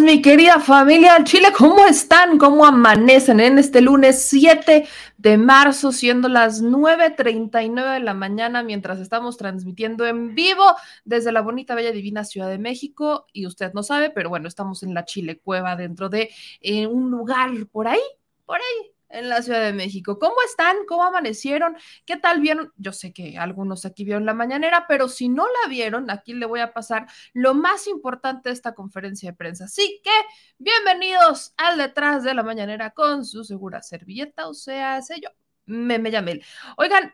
Mi querida familia del Chile. ¿Cómo están? ¿Cómo amanecen en este lunes 7 de marzo, siendo las 9.39 de la mañana, mientras estamos transmitiendo en vivo desde la bonita, bella, divina Ciudad de México? Y usted no sabe, pero bueno, estamos en la Chile Cueva, dentro de eh, un lugar por ahí, por ahí, en la Ciudad de México. ¿Cómo están? ¿Cómo amanecieron? ¿Qué tal vieron? Yo sé que algunos aquí vieron la mañanera, pero si no la vieron, aquí le voy a pasar lo más importante de esta conferencia de prensa. Así que, bienvenidos al detrás de la mañanera con su segura servilleta, o sea, sé yo, me. Oigan,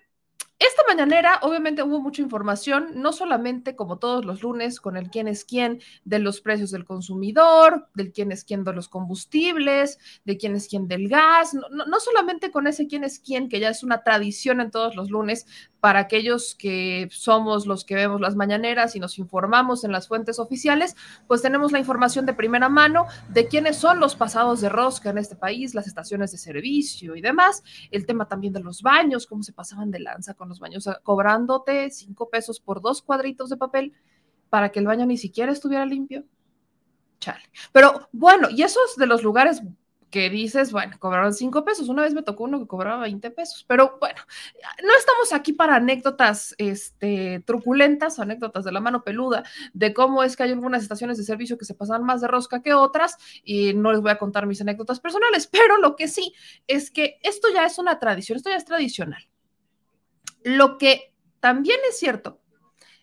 esta mañanera, obviamente, hubo mucha información, no solamente como todos los lunes, con el quién es quién de los precios del consumidor, del quién es quién de los combustibles, de quién es quién del gas, no, no, solamente con ese quién es quién, que ya es una tradición en todos los lunes para aquellos que somos los que vemos las mañaneras y nos informamos en las fuentes oficiales, pues tenemos la información de primera mano de quiénes son los pasados de rosca en este país, las estaciones de servicio y demás, el tema también de los baños, cómo se pasaban de lanza con los baños, cobrándote cinco pesos por dos cuadritos de papel para que el baño ni siquiera estuviera limpio. Chale. Pero bueno, y esos de los lugares que dices, bueno, cobraron cinco pesos. Una vez me tocó uno que cobraba 20 pesos, pero bueno, no estamos aquí para anécdotas este, truculentas, anécdotas de la mano peluda, de cómo es que hay algunas estaciones de servicio que se pasan más de rosca que otras, y no les voy a contar mis anécdotas personales, pero lo que sí es que esto ya es una tradición, esto ya es tradicional. Lo que también es cierto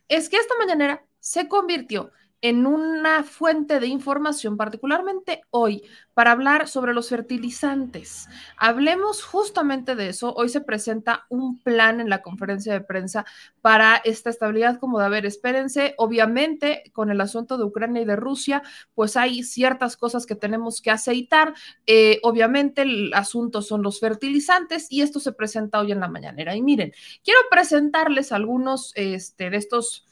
es que esta mañanera se convirtió una fuente de información, particularmente hoy, para hablar sobre los fertilizantes. Hablemos justamente de eso. Hoy se presenta un plan en la conferencia de prensa para esta estabilidad, como de, a ver, espérense, obviamente con el asunto de Ucrania y de Rusia, pues hay ciertas cosas que tenemos que aceitar. Eh, obviamente el asunto son los fertilizantes y esto se presenta hoy en la mañanera. Y miren, quiero presentarles algunos este, de estos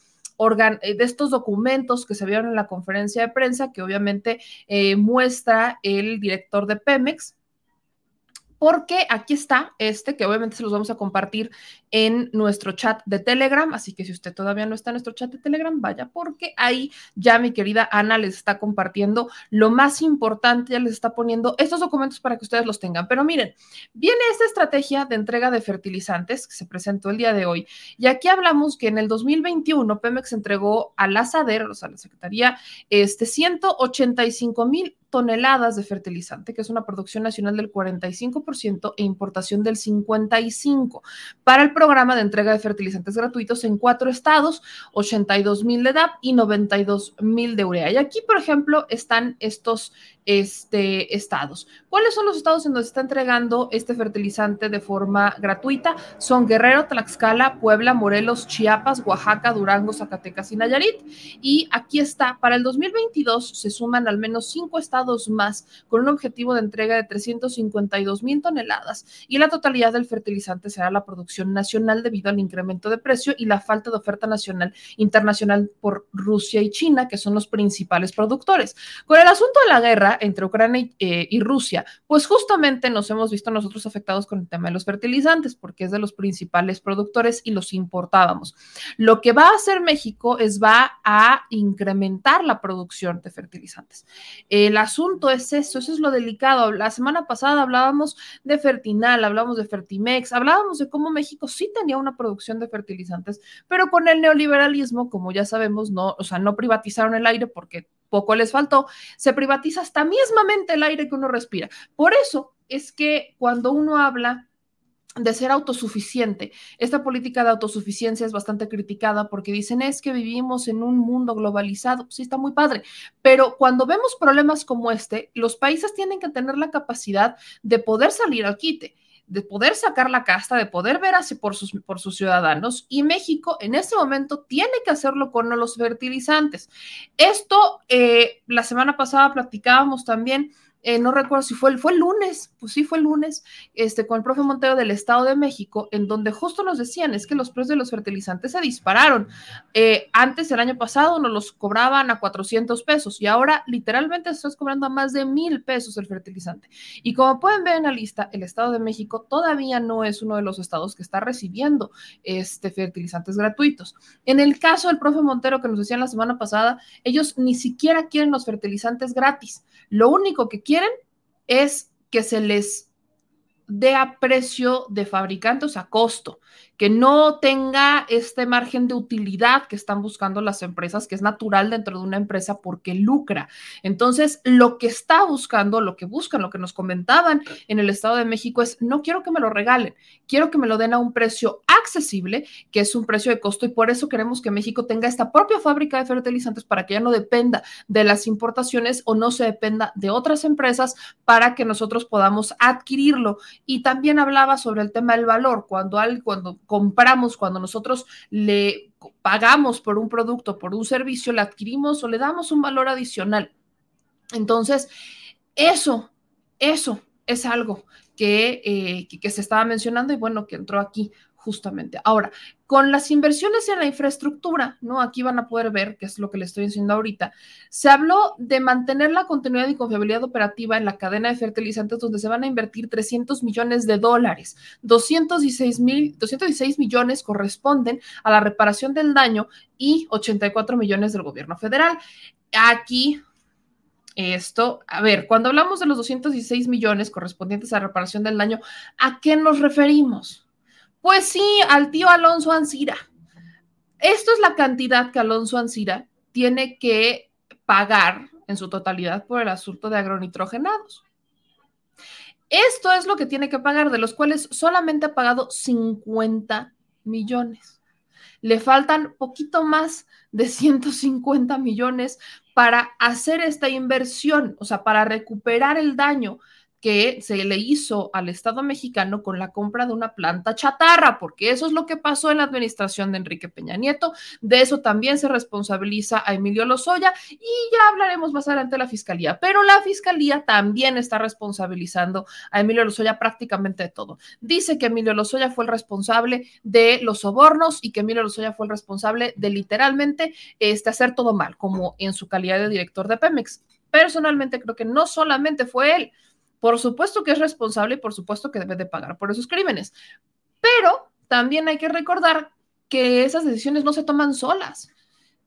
eh, de estos documentos que se vieron en la conferencia de prensa, que obviamente eh, muestra el director de Pemex, porque aquí está este, que obviamente se los vamos a compartir en nuestro chat de Telegram, así que si usted todavía no está en nuestro chat de Telegram, vaya, porque ahí ya mi querida Ana les está compartiendo lo más importante, ya les está poniendo estos documentos para que ustedes los tengan. Pero miren, viene esta estrategia de entrega de fertilizantes que se presentó el día de hoy, y aquí hablamos que en el 2021 Pemex entregó a la SADER, o sea, la Secretaría, este 185 mil toneladas de fertilizante, que es una producción nacional del 45% e importación del 55%, para el programa de entrega de fertilizantes gratuitos en cuatro estados, 82 mil de DAP y 92 mil de urea. Y aquí, por ejemplo, están estos este, estados. ¿Cuáles son los estados en donde se está entregando este fertilizante de forma gratuita? Son Guerrero, Tlaxcala, Puebla, Morelos, Chiapas, Oaxaca, Durango, Zacatecas y Nayarit. Y aquí está, para el 2022 se suman al menos cinco estados más con un objetivo de entrega de 352 mil toneladas y la totalidad del fertilizante será la producción nacional debido al incremento de precio y la falta de oferta nacional internacional por Rusia y China, que son los principales productores. Con el asunto de la guerra, entre Ucrania eh, y, Rusia, pues justamente nos hemos visto nosotros afectados con el tema de los fertilizantes, porque es de los principales productores y los importábamos. Lo que va a hacer México es va a incrementar la producción de fertilizantes. El asunto es eso, eso es lo delicado. La semana pasada hablábamos de Fertinal, hablábamos de Fertimex, hablábamos de cómo México sí tenía una producción de fertilizantes, pero con el neoliberalismo, como ya sabemos, no, o sea, no privatizaron el aire porque poco les faltó, se privatiza hasta mismamente el aire que uno respira. Por eso es que cuando uno habla de ser autosuficiente. Esta política de autosuficiencia es bastante criticada porque dicen es que vivimos en un mundo globalizado. Sí, está muy padre, pero cuando vemos problemas como este, los países tienen que tener la capacidad de poder salir al quite de poder sacar la casta, de poder ver así por sus, por sus ciudadanos. Y México en este momento tiene que hacerlo con los fertilizantes. Esto, eh, la semana pasada platicábamos también eh, no recuerdo si fue el, fue el lunes, pues sí fue el lunes, este, con el profe Montero del Estado de México, en donde justo nos decían, es que los precios de los fertilizantes se dispararon. Eh, antes, el año pasado, nos los cobraban a 400 pesos y ahora literalmente estás cobrando a más de mil pesos el fertilizante. Y como pueden ver en la lista, el Estado de México todavía no es uno de los estados que está recibiendo este, fertilizantes gratuitos. En el caso del profe Montero que nos decían la semana pasada, ellos ni siquiera quieren los fertilizantes gratis. Lo único que quieren quieren es que se les dé a precio de fabricante, o sea, costo que no tenga este margen de utilidad que están buscando las empresas, que es natural dentro de una empresa porque lucra. Entonces, lo que está buscando, lo que buscan, lo que nos comentaban en el Estado de México es, no quiero que me lo regalen, quiero que me lo den a un precio accesible, que es un precio de costo, y por eso queremos que México tenga esta propia fábrica de fertilizantes para que ya no dependa de las importaciones o no se dependa de otras empresas para que nosotros podamos adquirirlo. Y también hablaba sobre el tema del valor, cuando, al, cuando compramos, cuando nosotros le pagamos por un producto, por un servicio, le adquirimos o le damos un valor adicional. Entonces, eso, eso es algo que, eh, que, que, se estaba mencionando y bueno, que entró aquí justamente. Ahora, con las inversiones en la infraestructura, ¿no? Aquí van a poder ver, que es lo que les estoy diciendo ahorita, se habló de mantener la continuidad y confiabilidad operativa en la cadena de fertilizantes, donde se van a invertir 300 millones de dólares. 216, mil, 216 millones corresponden a la reparación del daño y 84 millones del gobierno federal. Aquí esto, a ver, cuando hablamos de los 216 millones correspondientes a reparación del daño, ¿a qué nos referimos? Pues sí, al tío Alonso Ancira. Esto es la cantidad que Alonso Ancira tiene que pagar en su totalidad por el asunto de agronitrogenados. Esto es lo que tiene que pagar, de los cuales solamente ha pagado 50 millones. Le faltan poquito más de 150 millones para hacer esta inversión, o sea, para recuperar el daño que se le hizo al Estado mexicano con la compra de una planta chatarra, porque eso es lo que pasó en la administración de Enrique Peña Nieto. De eso también se responsabiliza a Emilio Lozoya y ya hablaremos más adelante de la fiscalía, pero la fiscalía también está responsabilizando a Emilio Lozoya prácticamente de todo. Dice que Emilio Lozoya fue el responsable de los sobornos y que Emilio Lozoya fue el responsable de literalmente este, hacer todo mal, como en su calidad de director de Pemex. Personalmente creo que no solamente fue él, por supuesto que es responsable y por supuesto que debe de pagar por esos crímenes. Pero también hay que recordar que esas decisiones no se toman solas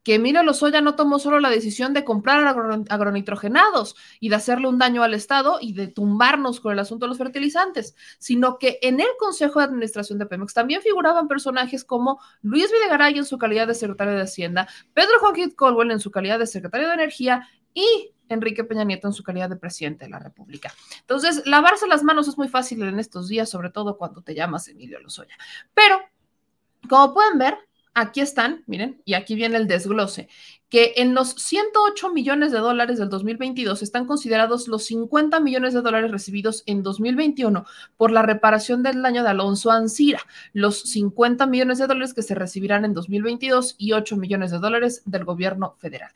que Emilio Lozoya no tomó solo la decisión de comprar agronitrogenados y de hacerle un daño al Estado y de tumbarnos con el asunto de los fertilizantes, sino que en el Consejo de Administración de Pemex también figuraban personajes como Luis Videgaray en su calidad de secretario de Hacienda, Pedro Joaquín Colwell en su calidad de secretario de Energía y Enrique Peña Nieto en su calidad de presidente de la República. Entonces, lavarse las manos es muy fácil en estos días, sobre todo cuando te llamas Emilio Lozoya. Pero, como pueden ver, aquí están, miren, y aquí viene el desglose que en los 108 millones de dólares del 2022 están considerados los 50 millones de dólares recibidos en 2021 por la reparación del daño de Alonso Ancira, los 50 millones de dólares que se recibirán en 2022 y 8 millones de dólares del gobierno federal.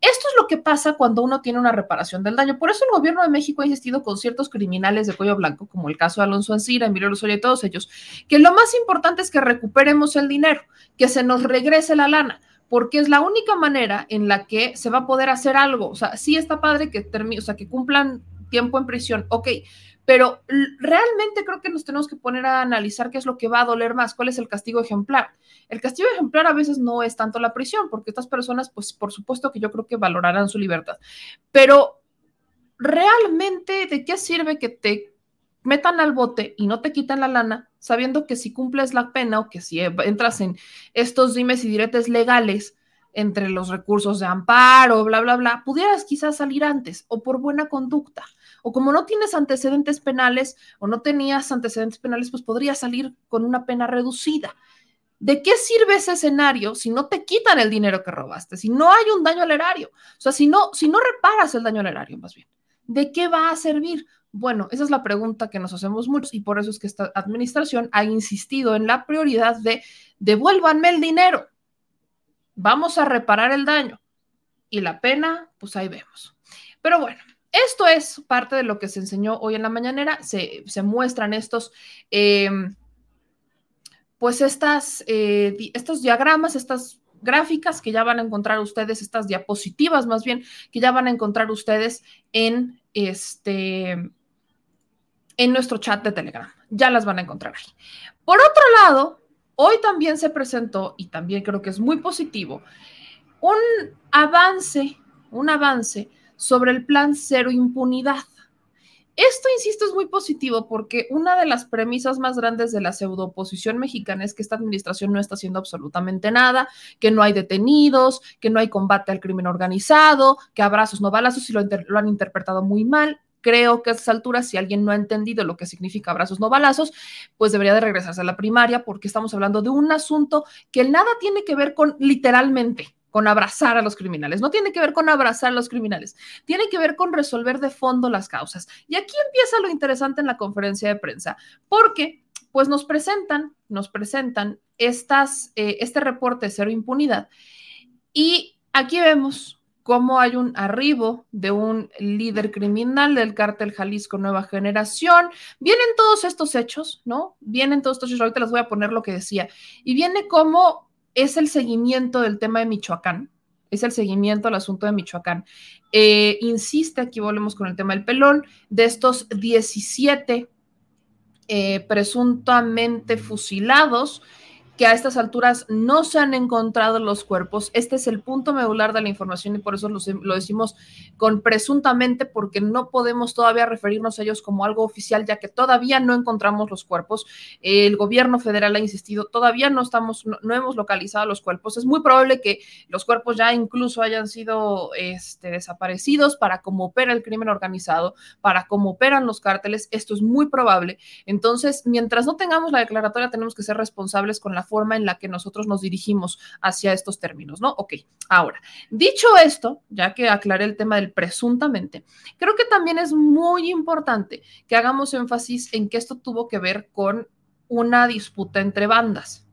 Esto es lo que pasa cuando uno tiene una reparación del daño. Por eso el gobierno de México ha insistido con ciertos criminales de cuello blanco, como el caso de Alonso Ancira, Emilio Lozoya y todos ellos, que lo más importante es que recuperemos el dinero, que se nos regrese la lana porque es la única manera en la que se va a poder hacer algo. O sea, sí está padre que termine, o sea, que cumplan tiempo en prisión, ok, pero realmente creo que nos tenemos que poner a analizar qué es lo que va a doler más, cuál es el castigo ejemplar. El castigo ejemplar a veces no es tanto la prisión, porque estas personas, pues por supuesto que yo creo que valorarán su libertad, pero realmente, ¿de qué sirve que te metan al bote y no te quitan la lana, sabiendo que si cumples la pena o que si entras en estos dimes y diretes legales entre los recursos de amparo, bla, bla, bla, pudieras quizás salir antes o por buena conducta. O como no tienes antecedentes penales o no tenías antecedentes penales, pues podrías salir con una pena reducida. ¿De qué sirve ese escenario si no te quitan el dinero que robaste, si no hay un daño al erario? O sea, si no, si no reparas el daño al erario, más bien. ¿De qué va a servir? Bueno, esa es la pregunta que nos hacemos muchos y por eso es que esta administración ha insistido en la prioridad de devuélvanme el dinero, vamos a reparar el daño. Y la pena, pues ahí vemos. Pero bueno, esto es parte de lo que se enseñó hoy en la mañanera, se, muestran estos... Em, pues estas, eh, estos diagramas, estas gráficas que ya van a encontrar ustedes, estas diapositivas más bien, que ya van a encontrar ustedes en este en nuestro chat de Telegram. Ya las van a encontrar ahí. Por otro lado, hoy también se presentó, y también creo que es muy positivo, un avance, un avance sobre el plan cero impunidad. Esto, insisto, es muy positivo porque una de las premisas más grandes de la pseudo-oposición mexicana es que esta administración no está haciendo absolutamente nada, que no hay detenidos, que no hay combate al crimen organizado, que abrazos no balazos y lo, lo han interpretado muy mal. Creo que a estas alturas, si alguien no ha entendido lo que significa abrazos no balazos, pues debería de regresarse a la primaria porque estamos hablando de un asunto que nada tiene que ver con literalmente con abrazar a los criminales, no tiene que ver con abrazar a los criminales, tiene que ver con resolver de fondo las causas. Y aquí empieza lo interesante en la conferencia de prensa, porque pues nos presentan, nos presentan eh, este reporte de cero impunidad. Y aquí vemos cómo hay un arribo de un líder criminal del cártel Jalisco Nueva Generación. Vienen todos estos hechos, ¿no? Vienen todos estos hechos, ahorita les voy a poner lo que decía. Y viene como es el seguimiento del tema de Michoacán, es el seguimiento al asunto de Michoacán. Eh, insiste, aquí volvemos con el tema del pelón, de estos 17 eh, presuntamente fusilados, que a estas alturas no se han encontrado los cuerpos. Este es el punto medular de la información y por eso lo, decimos con presuntamente porque no podemos todavía referirnos a ellos como algo oficial ya que todavía no encontramos los cuerpos. El gobierno federal ha insistido, todavía no estamos, no, hemos localizado los cuerpos. Es muy probable que los cuerpos ya incluso hayan sido este, desaparecidos para cómo opera el crimen organizado, para cómo operan los cárteles. Esto es muy probable. Entonces, mientras no tengamos la declaratoria, tenemos que ser responsables con la forma en la que nosotros nos dirigimos hacia estos términos, ¿no? Ok, ahora, dicho esto, ya que aclaré el tema del presuntamente, creo que también es muy importante que hagamos énfasis en que esto tuvo que ver con una disputa entre bandas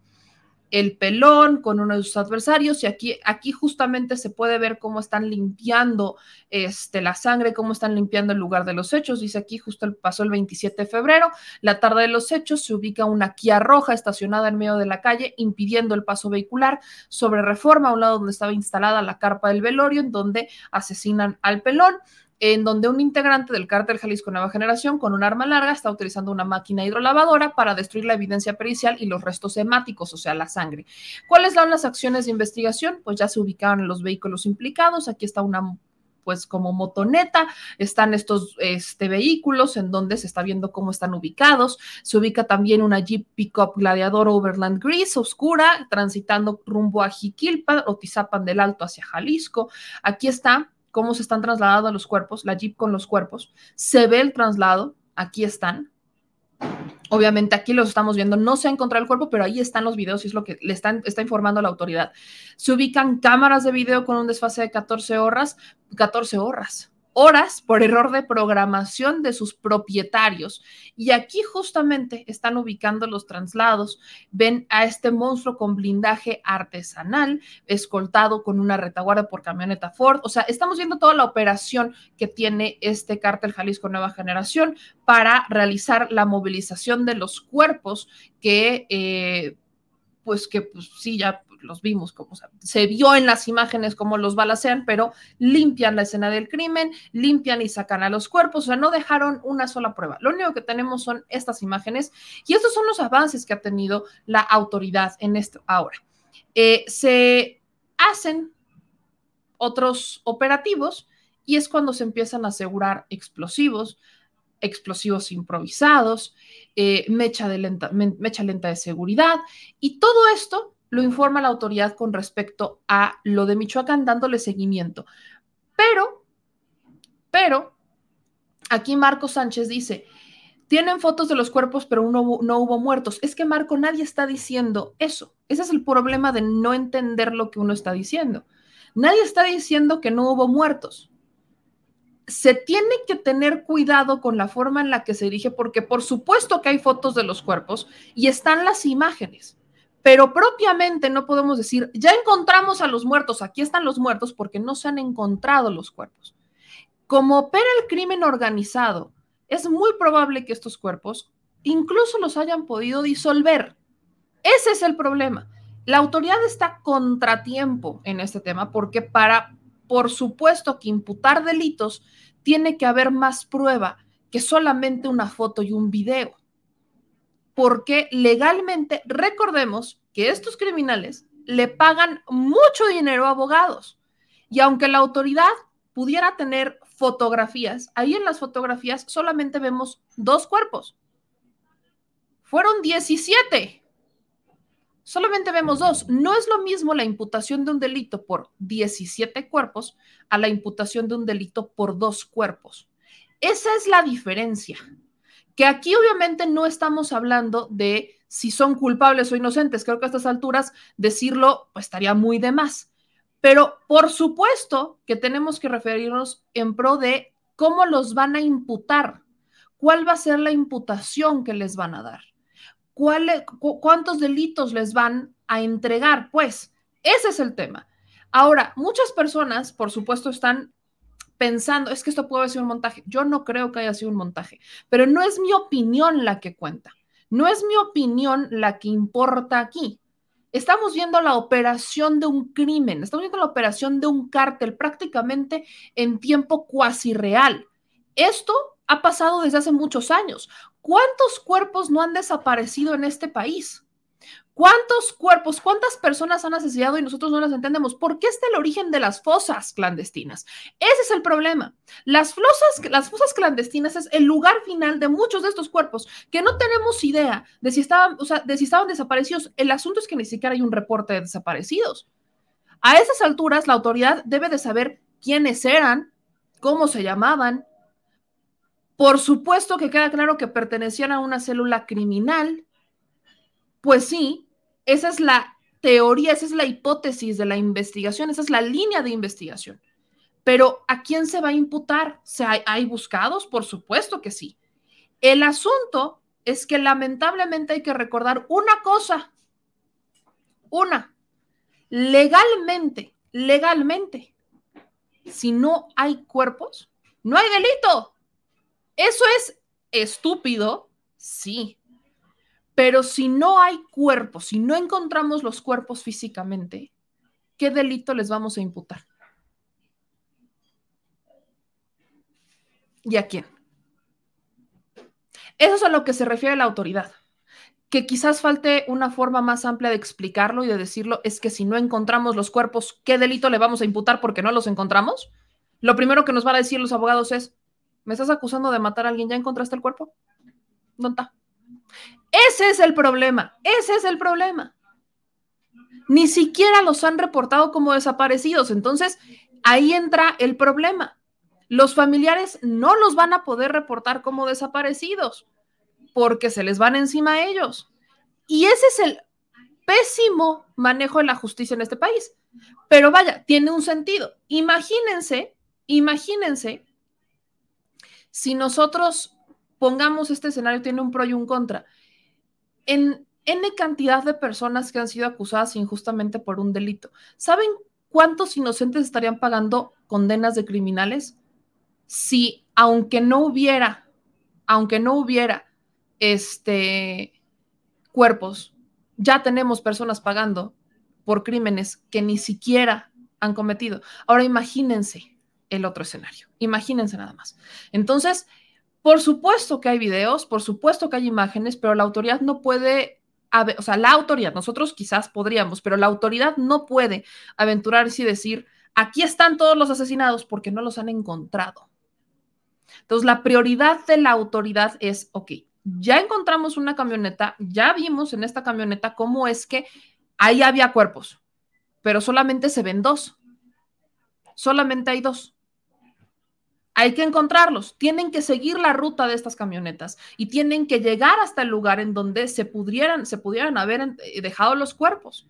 el pelón con uno de sus adversarios y aquí, aquí justamente se puede ver cómo están limpiando este, la sangre, cómo están limpiando el lugar de los hechos. Dice aquí justo el, pasó el 27 de febrero, la tarde de los hechos se ubica una Kia roja estacionada en medio de la calle impidiendo el paso vehicular sobre reforma a un lado donde estaba instalada la carpa del velorio en donde asesinan al pelón en donde un integrante del cártel Jalisco Nueva Generación con un arma larga está utilizando una máquina hidrolavadora para destruir la evidencia pericial y los restos hemáticos, o sea, la sangre. ¿Cuáles son las acciones de investigación? Pues ya se ubicaron los vehículos implicados. Aquí está una pues como motoneta, están estos este, vehículos en donde se está viendo cómo están ubicados. Se ubica también una Jeep Pickup Gladiador Overland Gris oscura, transitando rumbo a Jiquilpa o Tizapan del Alto hacia Jalisco. Aquí está cómo se están trasladando los cuerpos, la Jeep con los cuerpos. Se ve el traslado, aquí están. Obviamente aquí los estamos viendo, no se ha encontrado el cuerpo, pero ahí están los videos y es lo que le están, está informando la autoridad. Se ubican cámaras de video con un desfase de 14 horas, 14 horas, horas por error de programación de sus propietarios. Y aquí justamente están ubicando los traslados. Ven a este monstruo con blindaje artesanal, escoltado con una retaguardia por camioneta Ford. O sea, estamos viendo toda la operación que tiene este cártel Jalisco Nueva Generación para realizar la movilización de los cuerpos que... Eh, pues que pues, sí, ya los vimos, como se vio en las imágenes cómo los balacean, pero limpian la escena del crimen, limpian y sacan a los cuerpos, o sea, no dejaron una sola prueba. Lo único que tenemos son estas imágenes y estos son los avances que ha tenido la autoridad en esto. Ahora, eh, se hacen otros operativos y es cuando se empiezan a asegurar explosivos, explosivos improvisados, eh, mecha, de lenta, mecha lenta de seguridad y todo esto lo informa la autoridad con respecto a lo de Michoacán dándole seguimiento. Pero, pero, aquí Marco Sánchez dice, tienen fotos de los cuerpos, pero no, no hubo muertos. Es que Marco, nadie está diciendo eso. Ese es el problema de no entender lo que uno está diciendo. Nadie está diciendo que no hubo muertos. se tiene que tener cuidado con la forma en la que se dirige, porque por supuesto que hay fotos de los cuerpos y están las imágenes, pero propiamente no podemos decir, ya encontramos a los muertos, aquí están los muertos, porque no se han encontrado los cuerpos. Como opera el crimen organizado, es muy probable que estos cuerpos incluso los hayan podido disolver. Ese es el problema. La autoridad está contratiempo en este tema porque para por supuesto que imputar delitos tiene que haber más prueba que solamente una foto y un video. Porque legalmente, recordemos que estos criminales le pagan mucho dinero a abogados. Y aunque la autoridad pudiera tener fotografías, ahí en las fotografías solamente vemos dos cuerpos. Fueron 17 solamente vemos dos. No es lo mismo la imputación de un delito por 17 cuerpos a la imputación de un delito por dos cuerpos. Esa es la diferencia. Que aquí obviamente no estamos hablando de si son culpables o inocentes. Creo que a estas alturas decirlo pues, estaría muy de más. Pero por supuesto que tenemos que referirnos en pro de cómo los van a imputar, cuál va a ser la imputación que les van a dar cuántos delitos les van a entregar. Pues ese es el tema. Ahora, muchas personas, por supuesto, están pensando, es que esto puede ser un montaje. Yo no creo que haya sido un montaje, pero no es mi opinión la que cuenta. No es mi opinión la que importa aquí. Estamos viendo la operación de un crimen, estamos viendo la operación de un cártel prácticamente en tiempo cuasi real. Esto ha pasado desde hace muchos años. ¿Cuántos cuerpos no han desaparecido en este país? ¿Cuántos cuerpos, cuántas personas han asesinado y nosotros no las entendemos? ¿Por qué está el origen de las fosas clandestinas? Ese es el problema. Las fosas, las fosas clandestinas es el lugar final de muchos de estos cuerpos que no tenemos idea de si estaban, o sea, de si estaban desaparecidos. El asunto es que ni siquiera hay un reporte de desaparecidos. A esas alturas, la autoridad debe de saber quiénes eran, cómo se llamaban, por supuesto que queda claro que pertenecían a una célula criminal. Pues sí, esa es la teoría, esa es la hipótesis de la investigación, esa es la línea de investigación. Pero ¿a quién se va a imputar? ¿Hay, ¿Hay buscados? Por supuesto que sí. El asunto es que lamentablemente hay que recordar una cosa. Una, legalmente, legalmente, si no hay cuerpos, no hay delito. Eso es estúpido, sí. Pero si no hay cuerpos, si no encontramos los cuerpos físicamente, ¿qué delito les vamos a imputar? ¿Y a quién? Eso es a lo que se refiere la autoridad. Que quizás falte una forma más amplia de explicarlo y de decirlo es que si no encontramos los cuerpos, ¿qué delito le vamos a imputar porque no los encontramos? Lo primero que nos van a decir los abogados es, ¿Me estás acusando de matar a alguien? ¿Ya encontraste el cuerpo? ¿Dónde está? Ese es el problema. Ese es el problema. Ni siquiera los han reportado como desaparecidos. Entonces, ahí entra el problema. Los familiares no los van a poder reportar como desaparecidos porque se les van encima a ellos. Y ese es el pésimo manejo de la justicia en este país. Pero vaya, tiene un sentido. Imagínense, imagínense si nosotros pongamos este escenario, tiene un pro y un contra. En N cantidad de personas que han sido acusadas injustamente por un delito, ¿saben cuántos inocentes estarían pagando condenas de criminales? Si, aunque no hubiera, aunque no hubiera este cuerpos, ya tenemos personas pagando por crímenes que ni siquiera han cometido. Ahora imagínense el otro escenario. Imagínense nada más. Entonces, por supuesto que hay videos, por supuesto que hay imágenes, pero la autoridad no puede, o sea, la autoridad, nosotros quizás podríamos, pero la autoridad no puede aventurarse y decir, aquí están todos los asesinados porque no los han encontrado. Entonces, la prioridad de la autoridad es, ok, ya encontramos una camioneta, ya vimos en esta camioneta cómo es que ahí había cuerpos, pero solamente se ven dos. Solamente hay dos hay que encontrarlos, tienen que seguir la ruta de estas camionetas y tienen que llegar hasta el lugar en donde se pudieran, se pudieran haber eh, dejado los cuerpos.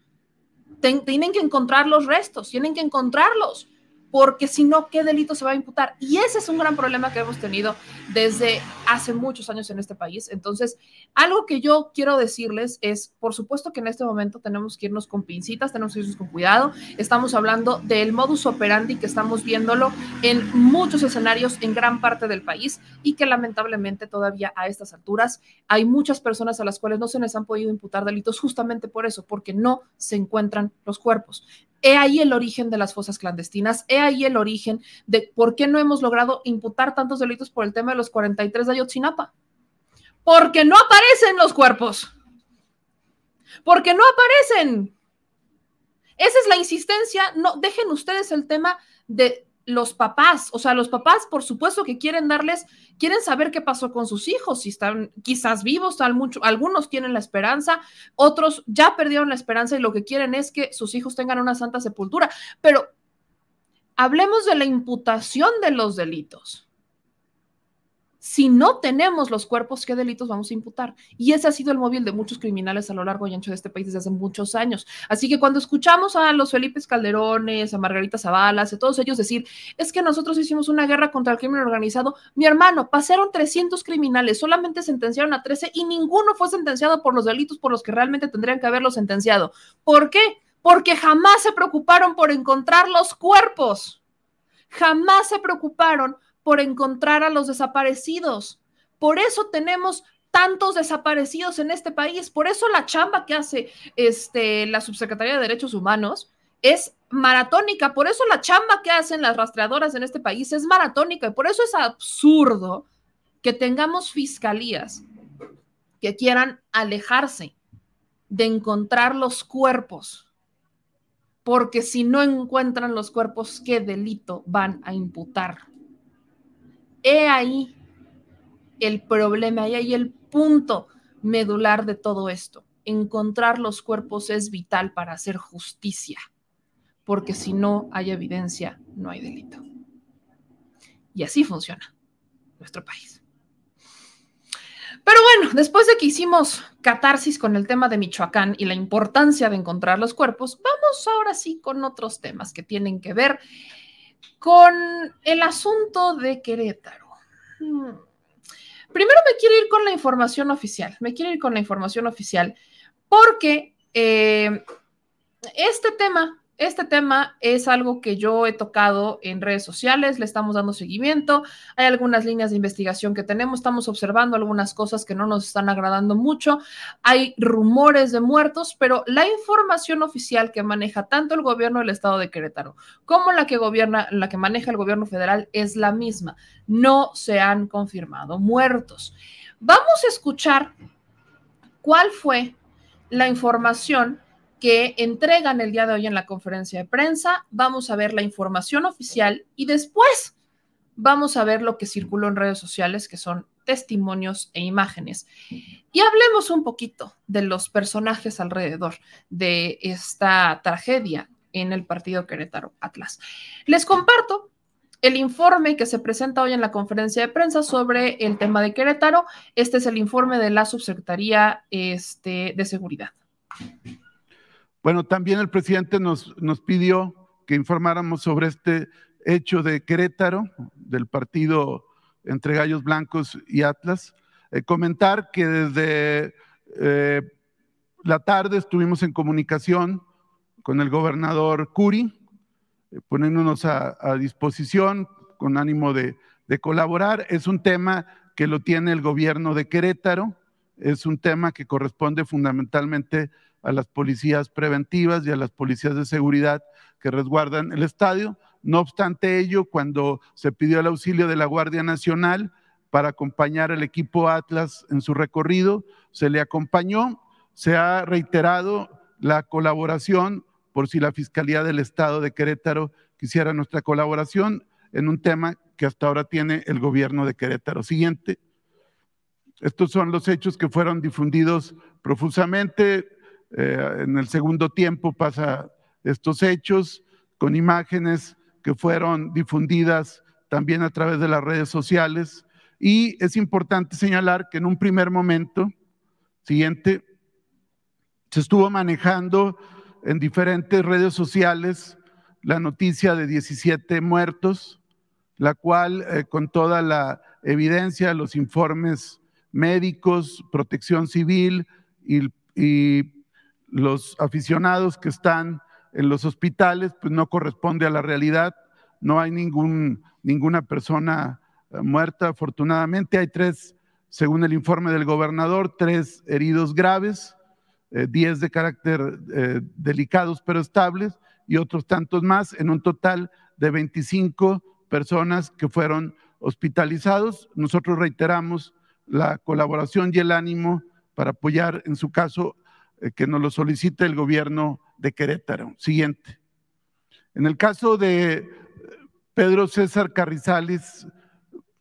tienen que encontrar los restos, tienen que encontrarlos, porque si no, ¿qué delito se va a imputar? Y ese es un gran problema que hemos tenido desde hace muchos años en este país. Entonces, algo que yo quiero decirles es, por supuesto que en este momento tenemos que irnos con pincitas, tenemos que irnos con cuidado. Estamos hablando del modus operandi que estamos viéndolo en muchos escenarios en gran parte del país y que lamentablemente todavía a estas alturas hay muchas personas a las cuales no se les han podido imputar delitos justamente por eso, porque no se encuentran los cuerpos. He ahí el origen de las fosas clandestinas, he ahí el origen de por qué no hemos logrado imputar tantos delitos por el tema de los 43 de Ayotzinapa. Porque no aparecen los cuerpos. Porque no aparecen. Esa es la insistencia. No, dejen ustedes el tema de los papás, o sea, los papás, por supuesto que quieren darles, quieren saber qué pasó con sus hijos, si están quizás vivos, tal mucho, algunos tienen la esperanza, otros ya perdieron la esperanza y lo que quieren es que sus hijos tengan una santa sepultura. Pero hablemos de la imputación de los delitos si no tenemos los cuerpos, ¿qué delitos vamos a imputar? Y ese ha sido el móvil de muchos criminales a lo largo y ancho de este país desde hace muchos años. Así que cuando escuchamos a los Felipe Calderones, a Margarita Zabalas, a todos ellos decir, es que nosotros hicimos una guerra contra el crimen organizado, mi hermano, pasaron 300 criminales, solamente sentenciaron a 13 y ninguno fue sentenciado por los delitos por los que realmente tendrían que haberlo sentenciado. ¿Por qué? Porque jamás se preocuparon por encontrar los cuerpos. Jamás se preocuparon por encontrar a los desaparecidos. Por eso tenemos tantos desaparecidos en este país. Por eso la chamba que hace este, la Subsecretaría de Derechos Humanos es maratónica. Por eso la chamba que hacen las rastreadoras en este país es maratónica. Y por eso es absurdo que tengamos fiscalías que quieran alejarse de encontrar los cuerpos. Porque si no encuentran los cuerpos, ¿qué delito van a imputar? He ahí el problema, he ahí el punto medular de todo esto. Encontrar los cuerpos es vital para hacer justicia, porque si no hay evidencia, no hay delito. Y así funciona nuestro país. Pero bueno, después de que hicimos catarsis con el tema de Michoacán y la importancia de encontrar los cuerpos, vamos ahora sí con otros temas que tienen que ver con el asunto de Querétaro. Hmm. Primero me quiero ir con la información oficial, me quiero ir con la información oficial porque eh, este tema este tema es algo que yo he tocado en redes sociales, le estamos dando seguimiento, hay algunas líneas de investigación que tenemos, estamos observando algunas cosas que no nos están agradando mucho, hay rumores de muertos, pero la información oficial que maneja tanto el gobierno del estado de Querétaro como la que gobierna, la que maneja el gobierno federal es la misma. No se han confirmado muertos. Vamos a escuchar cuál fue la información que entregan el día de hoy en la conferencia de prensa. Vamos a ver la información oficial y después vamos a ver lo que circuló en redes sociales, que son testimonios e imágenes. Y hablemos un poquito de los personajes alrededor de esta tragedia en el partido Querétaro Atlas. Les comparto el informe que se presenta hoy en la conferencia de prensa sobre el tema de Querétaro. Este es el informe de la Subsecretaría este, de Seguridad. Bueno, también el presidente nos, nos pidió que informáramos sobre este hecho de Querétaro, del partido entre Gallos Blancos y Atlas. Eh, comentar que desde eh, la tarde estuvimos en comunicación con el gobernador Curi, eh, poniéndonos a, disposición con ánimo de, de colaborar. Es un tema que lo tiene el gobierno de Querétaro, es un tema que corresponde fundamentalmente a las policías preventivas y a las policías de seguridad que resguardan el estadio. No obstante ello, cuando se pidió el auxilio de la Guardia Nacional para acompañar al equipo Atlas en su recorrido, se le acompañó, se ha reiterado la colaboración por si la Fiscalía del Estado de Querétaro quisiera nuestra colaboración en un tema que hasta ahora tiene el gobierno de Querétaro. Siguiente. Estos son los hechos que fueron difundidos profusamente. Eh, en el segundo tiempo pasa estos hechos con imágenes que fueron difundidas también a través de las redes sociales. Y es importante señalar que en un primer momento, siguiente, se estuvo manejando en diferentes redes sociales la noticia de 17 muertos, la cual eh, con toda la evidencia, los informes médicos, protección civil y, los aficionados que están en los hospitales, pues no corresponde a la realidad. No hay ningún, ninguna persona eh, muerta, afortunadamente. Hay tres, según el informe del gobernador, tres heridos graves, eh, diez de carácter delicados pero estables y otros tantos más, en un total de 25 personas que fueron hospitalizados. Nosotros reiteramos la colaboración y el ánimo para apoyar, en su caso, eh, que nos lo solicite el gobierno de Querétaro. Siguiente. En el caso de Pedro César Carrizales,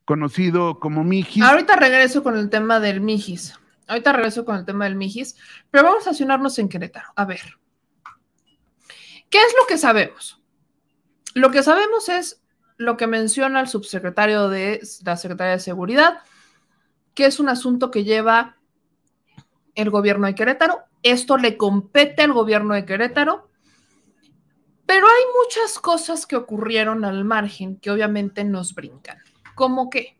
conocido como Mijis. Ahorita regreso con el tema del Mijis. Ahorita regreso con el tema del Mijis, pero vamos a accionarnos en Querétaro. A ver. ¿Qué es lo que sabemos? Lo que sabemos es lo que menciona el subsecretario de la Secretaría de Seguridad, que es un asunto que lleva el gobierno de Querétaro. Esto le compete al gobierno de Querétaro, pero hay muchas cosas que ocurrieron al margen que obviamente nos brincan. ¿Cómo qué?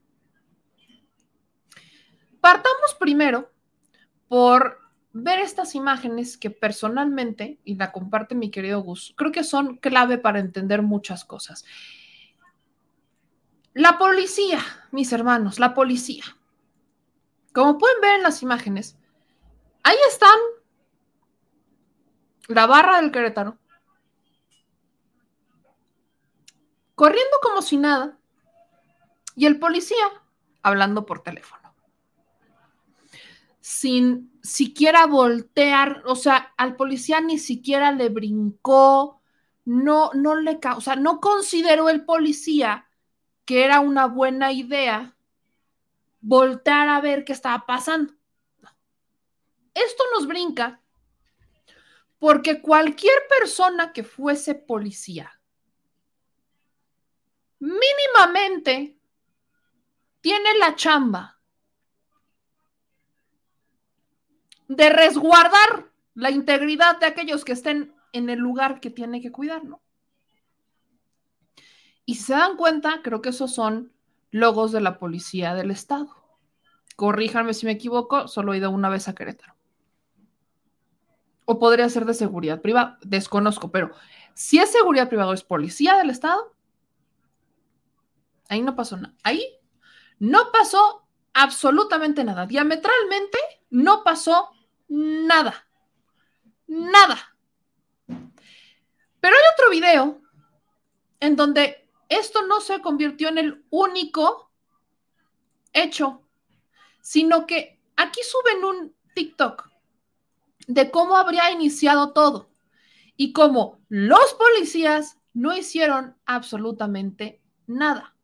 Partamos primero por ver estas imágenes que personalmente, y la comparte mi querido Gus, creo que son clave para entender muchas cosas. La policía, mis hermanos, la policía. Como pueden ver en las imágenes, ahí están la barra del Querétaro, corriendo como si nada, y el policía hablando por teléfono, sin siquiera voltear, o sea, al policía ni siquiera le brincó, no, no le, o sea, no consideró el policía que era una buena idea voltar a ver qué estaba pasando. Esto nos brinca porque cualquier persona que fuese policía, mínimamente, tiene la chamba de resguardar la integridad de aquellos que estén en el lugar que tiene que cuidar, ¿no? Y si se dan cuenta, creo que esos son logos de la policía del estado. Corríjanme si me equivoco, solo he ido una vez a Querétaro. O podría ser de seguridad privada, desconozco, pero si es seguridad privada o es policía del estado, ahí no pasó nada. Ahí no pasó absolutamente nada. Diametralmente no pasó nada. Nada. Pero hay otro video en donde esto no se convirtió en el único hecho, sino que aquí suben un TikTok de cómo habría iniciado todo y cómo los policías no hicieron absolutamente nada.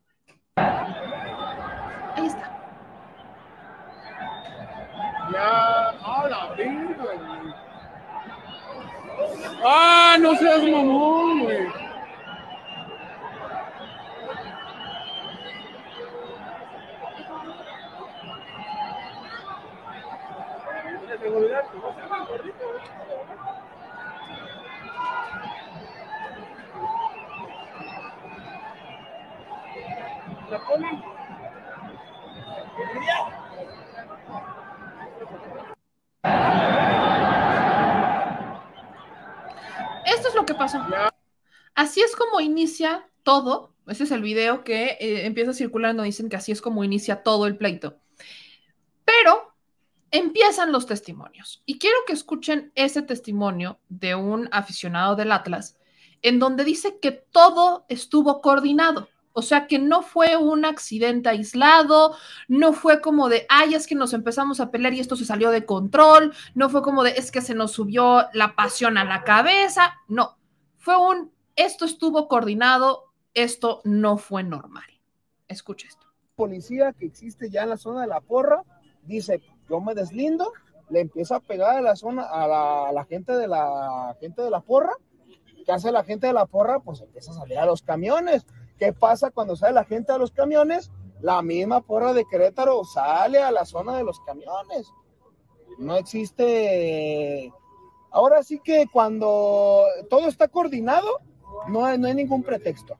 Ahí está. Ya, Ah, no seas mamón, güey. Esto es lo que pasó. Así es como inicia todo. Ese es el video que eh, empieza circulando. Dicen que así es como inicia todo el pleito. Empiezan los testimonios. Y quiero que escuchen ese testimonio de un aficionado del Atlas, en donde dice que todo estuvo coordinado. O sea, que no fue un accidente aislado, no fue como de, ay, es que nos empezamos a pelear y esto se salió de control, no fue como de, es que se nos subió la pasión a la cabeza, no, fue un, esto estuvo coordinado, esto no fue normal. Escucha esto. Policía que existe ya en la zona de la porra, dice, yo me deslindo, le empiezo a pegar a la zona, a la, gente de la gente de la porra. ¿Qué hace la gente de la porra? Pues empieza a salir a los camiones. ¿Qué pasa cuando sale la gente a los camiones? La misma porra de Querétaro sale a la zona de los camiones. No existe. Ahora sí que cuando todo está coordinado, No hay, no hay ningún pretexto.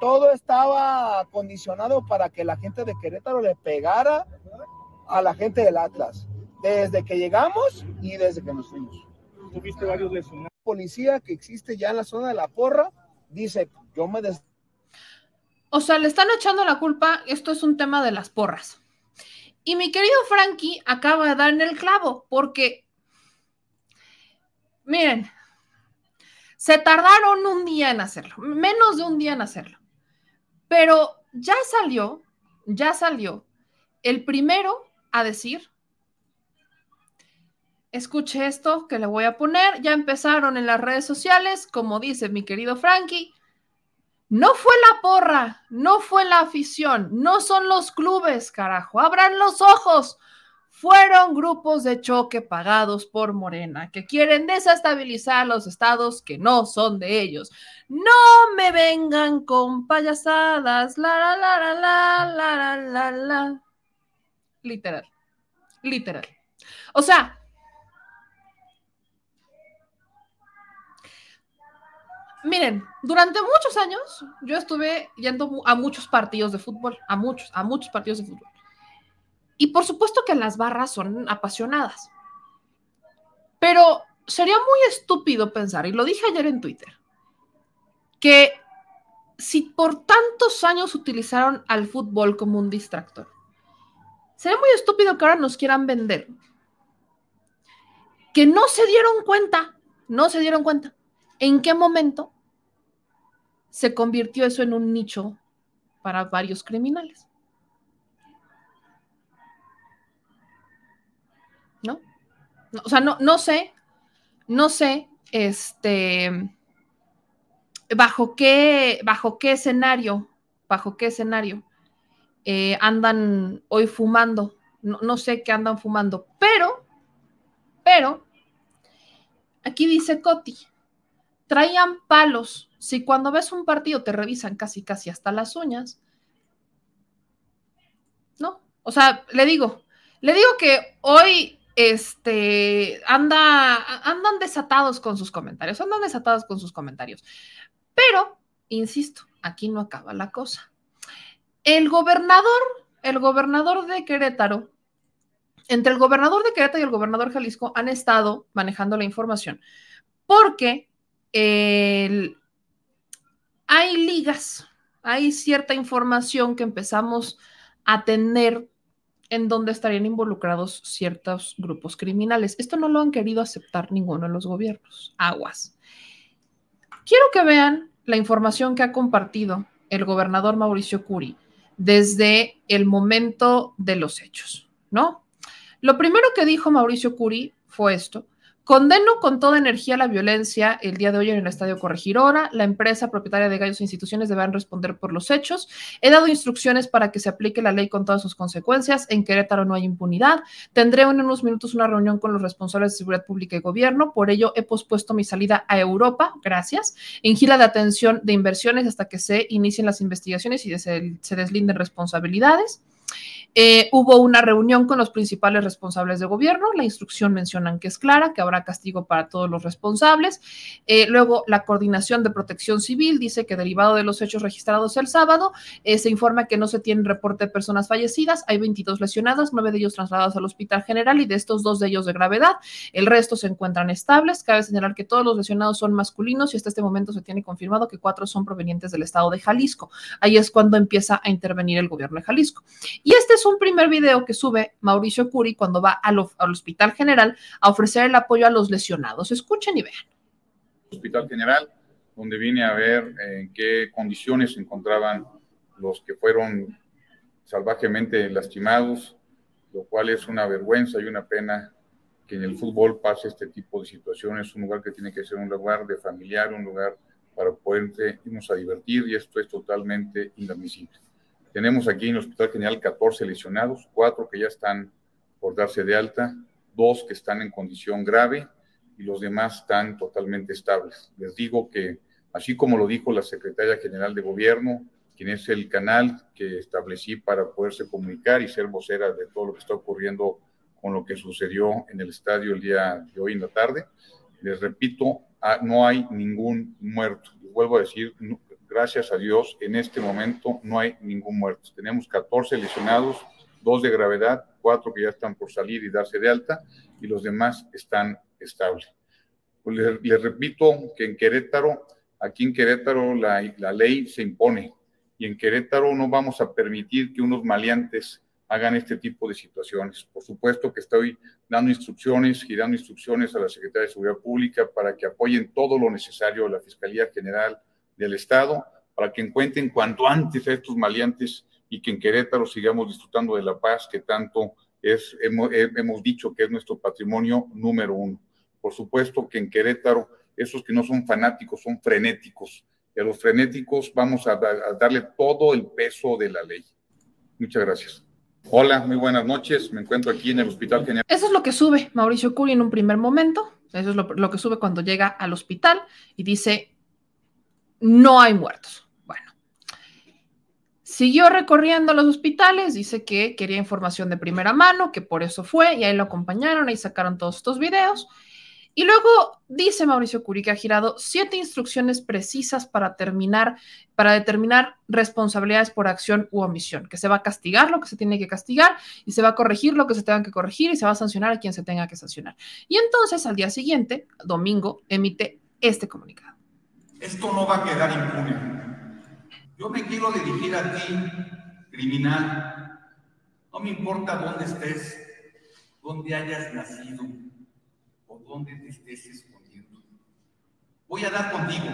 Todo estaba condicionado para que la gente de Querétaro le pegara a la gente del Atlas. Desde que llegamos y desde que nos fuimos. Tuviste varios lesionados. Policía que existe ya en la zona de la porra dice, yo me des O sea, le están echando la culpa, esto es un tema de las porras. Y mi querido Frankie acaba de dar en el clavo, porque, miren, se tardaron un día en hacerlo, menos de un día en hacerlo. Pero ya salió, ya salió el primero a decir. Escuche esto que le voy a poner. Ya empezaron en las redes sociales, como dice mi querido Frankie. No fue la porra, no fue la afición, no son los clubes, carajo. Abran los ojos. Fueron grupos de choque pagados por Morena que quieren desestabilizar los estados que no son de ellos. No me vengan con payasadas. La la la la la la la la. Literal, literal. O sea, miren, durante muchos años yo estuve yendo a muchos partidos de fútbol, a muchos, a muchos partidos de fútbol. Y por supuesto que las barras son apasionadas. Pero sería muy estúpido pensar, y lo dije ayer en Twitter, que si por tantos años utilizaron al fútbol como un distractor, sería muy estúpido que ahora nos quieran vender. Que no se dieron cuenta, no se dieron cuenta en qué momento se convirtió eso en un nicho para varios criminales. ¿No? o sea, no, no sé, no sé, este, bajo qué, bajo qué escenario, bajo qué escenario eh, andan hoy fumando. No, no sé qué andan fumando, pero, pero, aquí dice Coti, traían palos si cuando ves un partido te revisan casi, casi hasta las uñas, ¿no? O sea, le digo, le digo que hoy este, anda, andan desatados con sus comentarios, andan desatados con sus comentarios. Pero, insisto, aquí no acaba la cosa. El gobernador, el gobernador de Querétaro, entre el gobernador de Querétaro y el gobernador Jalisco han estado manejando la información porque hay ligas, hay cierta información que empezamos a tener en donde estarían involucrados ciertos grupos criminales. Esto no lo han querido aceptar ninguno de los gobiernos. Aguas. Quiero que vean la información que ha compartido el gobernador Mauricio Curi desde el momento de los hechos, ¿no? Lo primero que dijo Mauricio Curi fue esto. Condeno con toda energía la violencia el día de hoy en el Estadio Corregidora. La empresa propietaria de Gallos e instituciones deberán responder por los hechos. He dado instrucciones para que se aplique la ley con todas sus consecuencias. En Querétaro no hay impunidad. Tendré en unos minutos una reunión con los responsables de seguridad pública y gobierno. Por ello, he pospuesto mi salida a Europa, gracias, en gira de atención de inversiones hasta que se inicien las investigaciones y se, deslinden responsabilidades. Eh, hubo una reunión con los principales responsables de gobierno. La instrucción mencionan que es clara, que habrá castigo para todos los responsables. Eh, luego, la coordinación de protección civil dice que derivado de los hechos registrados el sábado, eh, se informa que no se tiene reporte de personas fallecidas. Hay 22 lesionadas, nueve de ellos trasladados al hospital general y de estos dos de ellos de gravedad. El resto se encuentran estables. Cabe señalar que todos los lesionados son masculinos y hasta este momento se tiene confirmado que cuatro son provenientes del estado de Jalisco. Ahí es cuando empieza a intervenir el gobierno de Jalisco. Y este es un primer video que sube Mauricio Curi cuando va al, Hospital General a ofrecer el apoyo a los lesionados. Escuchen y vean. Hospital General, donde vine a ver en qué condiciones se encontraban los que fueron salvajemente lastimados, lo cual es una vergüenza y una pena que en el fútbol pase este tipo de situaciones, un lugar que tiene que ser un lugar de familiar, un lugar para poder irnos a divertir y esto es totalmente inadmisible. Tenemos aquí en el Hospital General 14 lesionados, cuatro que ya están por darse de alta, dos que están en condición grave y los demás están totalmente estables. Les digo que, así como lo dijo la Secretaria General de Gobierno, quien es el canal que establecí para poderse comunicar y ser vocera de todo lo que está ocurriendo con lo que sucedió en el estadio el día de hoy en la tarde, les repito ah, no hay ningún muerto. vuelvo a decir, gracias a Dios, en este momento no hay ningún muerto. Tenemos 14 lesionados, dos de gravedad, cuatro que ya están por salir y darse de alta, y los demás están estables. Pues les, repito que en Querétaro, aquí en Querétaro la, la ley se impone, y en Querétaro no vamos a permitir que unos maleantes hagan este tipo de situaciones. Por supuesto que estoy dando instrucciones y dando instrucciones a la Secretaría de Seguridad Pública para que apoyen todo lo necesario a la Fiscalía General del Estado, para que encuentren cuanto antes a estos maleantes y que en Querétaro sigamos disfrutando de la paz que tanto es, hemos, hemos dicho que es nuestro patrimonio número uno. Por supuesto que en Querétaro, esos que no son fanáticos son frenéticos, y a los frenéticos vamos a, a darle todo el peso de la ley. Muchas gracias. Hola, muy buenas noches. Me encuentro aquí en el Hospital General. Eso es lo que sube Mauricio Curi en un primer momento. Eso es lo, que sube cuando llega al hospital y dice, no hay muertos. Bueno, siguió recorriendo los hospitales, dice que quería información de primera mano, que por eso fue, y ahí lo acompañaron, ahí sacaron todos estos videos. Y luego dice Mauricio Curi que ha girado siete instrucciones precisas para terminar, para determinar responsabilidades por acción u omisión, que se va a castigar lo que se tiene que castigar y se va a corregir lo que se tenga que corregir y se va a sancionar a quien se tenga que sancionar. Y entonces al día siguiente, domingo, emite este comunicado. Esto no va a quedar impune. Yo me quiero dirigir a ti, criminal. No me importa dónde estés, dónde hayas nacido donde te estés escondiendo. Voy a dar contigo.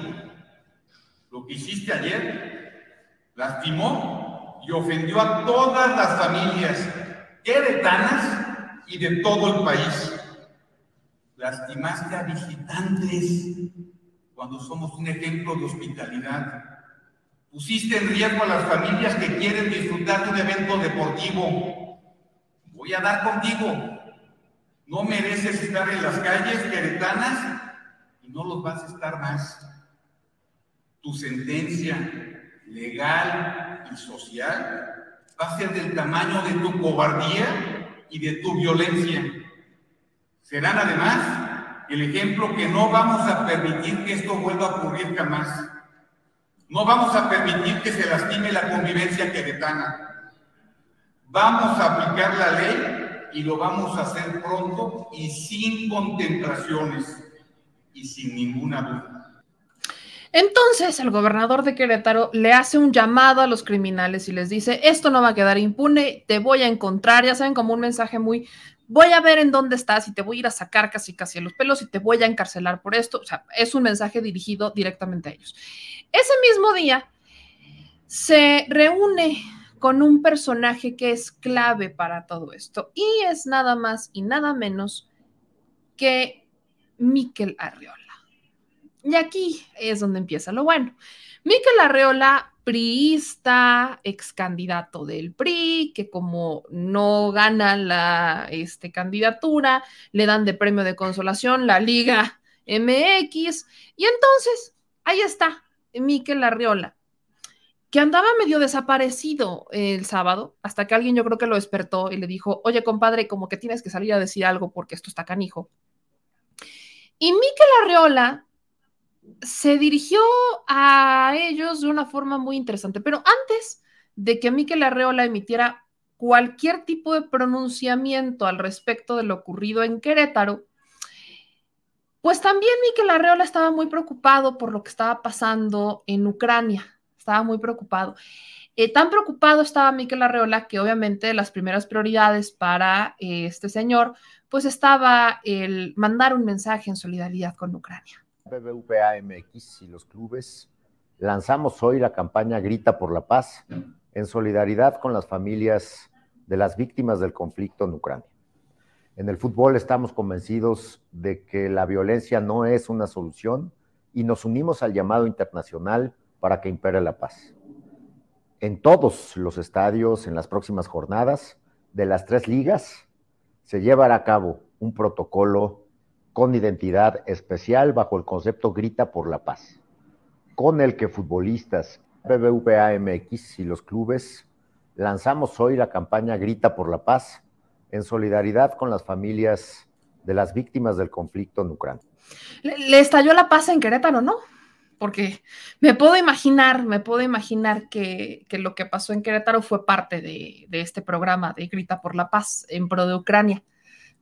Lo que hiciste ayer lastimó y ofendió a todas las familias queretanas y de todo el país. Lastimaste a visitantes cuando somos un ejemplo de hospitalidad. Pusiste en riesgo a las familias que quieren disfrutar de un evento deportivo. Voy a dar contigo no mereces estar en las calles queretanas y no los vas a estar más. Tu sentencia legal y social va a ser del tamaño de tu cobardía y de tu violencia. Serán además el ejemplo que no vamos a permitir que esto vuelva a ocurrir jamás. No vamos a permitir que se lastime la convivencia queretana. Vamos a aplicar la ley y lo vamos a hacer pronto y sin contemplaciones y sin ninguna duda. Entonces el gobernador de Querétaro le hace un llamado a los criminales y les dice, esto no va a quedar impune, te voy a encontrar, ya saben, como un mensaje muy, voy a ver en dónde estás y te voy a ir a sacar casi casi a los pelos y te voy a encarcelar por esto. O sea, es un mensaje dirigido directamente a ellos. Ese mismo día se reúne con un personaje que es clave para todo esto y es nada más y nada menos que Miquel Arreola. Y aquí es donde empieza lo bueno. Miquel Arreola, priista, ex candidato del PRI, que como no gana la este, candidatura, le dan de premio de consolación la Liga MX. Y entonces, ahí está, Miquel Arreola, que andaba medio desaparecido el sábado, hasta que alguien yo creo que lo despertó y le dijo, oye compadre, como que tienes que salir a decir algo porque esto está canijo. Y Miquel Arreola se dirigió a ellos de una forma muy interesante, pero antes de que Miquel Arreola emitiera cualquier tipo de pronunciamiento al respecto de lo ocurrido en Querétaro, pues también Miquel Arreola estaba muy preocupado por lo que estaba pasando en Ucrania estaba muy preocupado. Eh, tan preocupado estaba Miquel Arreola que obviamente las primeras prioridades para eh, este señor, pues estaba el mandar un mensaje en solidaridad con Ucrania. BBVA MX y los clubes lanzamos hoy la campaña Grita por la Paz en solidaridad con las familias de las víctimas del conflicto en Ucrania. En el fútbol estamos convencidos de que la violencia no es una solución y nos unimos al llamado internacional para que impere la paz. En todos los estadios, en las próximas jornadas de las tres ligas, se llevará a cabo un protocolo con identidad especial bajo el concepto Grita por la Paz, con el que futbolistas, BBVA MX y los clubes lanzamos hoy la campaña Grita por la Paz en solidaridad con las familias de las víctimas del conflicto en Ucrania. Le, estalló la paz en Querétaro, ¿no? porque me puedo imaginar, me puedo imaginar que, lo que pasó en Querétaro fue parte de, este programa de Grita por la Paz en pro de Ucrania.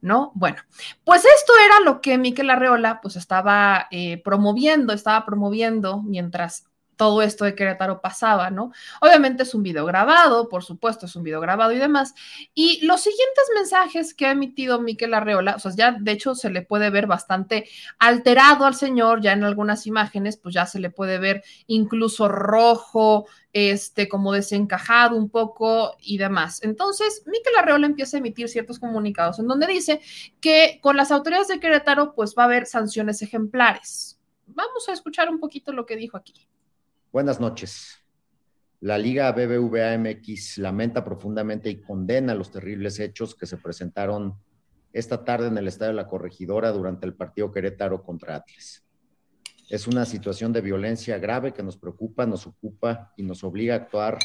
¿No? Bueno, pues esto era lo que Miquel Arreola pues estaba eh, promoviendo, estaba promoviendo mientras todo esto de Querétaro pasaba, ¿no? Obviamente es un video grabado, por supuesto, es un video grabado y demás. Y los siguientes mensajes que ha emitido Miquel Arreola, o sea, ya de hecho se le puede ver bastante alterado al señor, ya en algunas imágenes, pues ya se le puede ver incluso rojo, este, como desencajado un poco y demás. Entonces, Miquel Arreola empieza a emitir ciertos comunicados en donde dice que con las autoridades de Querétaro, pues va a haber sanciones ejemplares. Vamos a escuchar un poquito lo que dijo aquí. Buenas noches. La Liga BBVA MX lamenta profundamente y condena los terribles hechos que se presentaron esta tarde en el Estadio de la Corregidora durante el partido Querétaro contra Atlas. Es una situación de violencia grave que nos preocupa, nos ocupa y nos obliga a actuar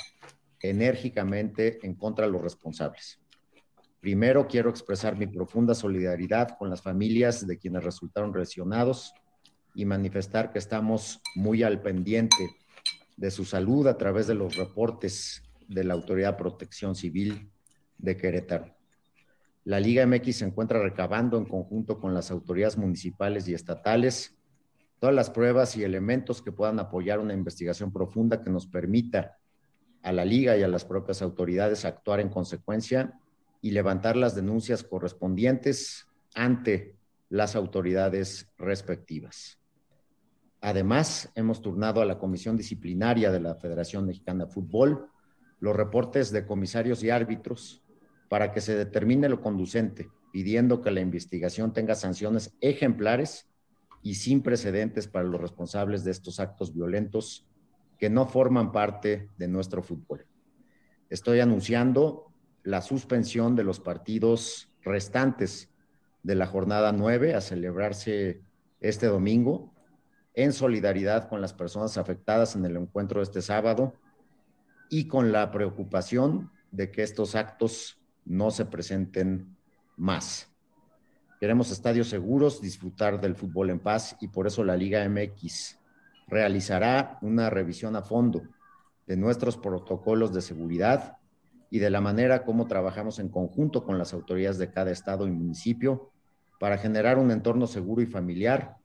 enérgicamente en contra de los responsables. Primero, quiero expresar mi profunda solidaridad con las familias de quienes resultaron lesionados y manifestar que estamos muy al pendiente de su salud a través de los reportes de la Autoridad de Protección Civil de Querétaro. La Liga MX se encuentra recabando en conjunto con las autoridades municipales y estatales todas las pruebas y elementos que puedan apoyar una investigación profunda que nos permita a la Liga y a las propias autoridades actuar en consecuencia y levantar las denuncias correspondientes ante las autoridades respectivas. Además, hemos turnado a la Comisión Disciplinaria de la Federación Mexicana de Fútbol los reportes de comisarios y árbitros para que se determine lo conducente, pidiendo que la investigación tenga sanciones ejemplares y sin precedentes para los responsables de estos actos violentos que no forman parte de nuestro fútbol. Estoy anunciando la suspensión de los partidos restantes de la jornada 9 a celebrarse este domingo en solidaridad con las personas afectadas en el encuentro de este sábado y con la preocupación de que estos actos no se presenten más. Queremos estadios seguros, disfrutar del fútbol en paz y por eso la Liga MX realizará una revisión a fondo de nuestros protocolos de seguridad y de la manera como trabajamos en conjunto con las autoridades de cada estado y municipio para generar un entorno seguro y familiar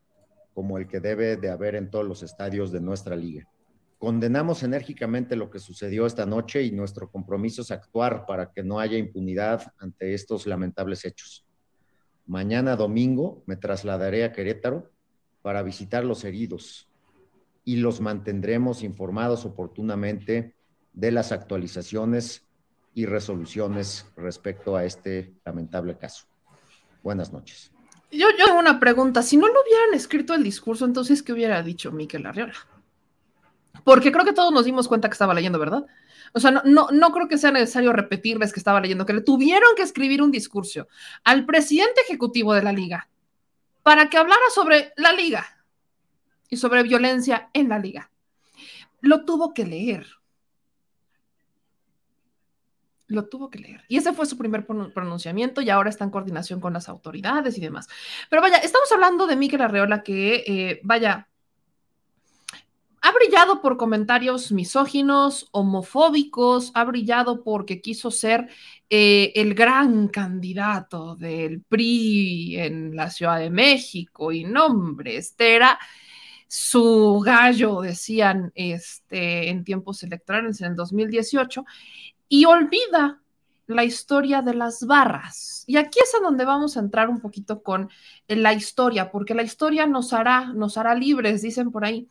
como el que debe de haber en todos los estadios de nuestra liga. Condenamos enérgicamente lo que sucedió esta noche y nuestro compromiso es actuar para que no haya impunidad ante estos lamentables hechos. Mañana domingo me trasladaré a Querétaro para visitar los heridos y los mantendremos informados oportunamente de las actualizaciones y resoluciones respecto a este lamentable caso. Buenas noches. Yo, yo tengo una pregunta. Si no lo hubieran escrito el discurso, entonces, ¿qué hubiera dicho Miquel Arriola? Porque creo que todos nos dimos cuenta que estaba leyendo, ¿verdad? O sea, no, no, no, creo que sea necesario repetirles que estaba leyendo, que le tuvieron que escribir un discurso al presidente ejecutivo de la liga para que hablara sobre la liga y sobre violencia en la liga. Lo tuvo que leer lo tuvo que leer. Y ese fue su primer pronunciamiento y ahora está en coordinación con las autoridades y demás. Pero vaya, estamos hablando de Miquel Arreola que, eh, vaya, ha brillado por comentarios misóginos, homofóbicos, ha brillado porque quiso ser eh, el gran candidato del PRI en la Ciudad de México y nombre, este era su gallo, decían este, en tiempos electorales en el 2018 y olvida la historia de las barras. Y aquí es a donde vamos a entrar un poquito con la historia, porque la historia nos hará, nos hará libres, dicen por ahí.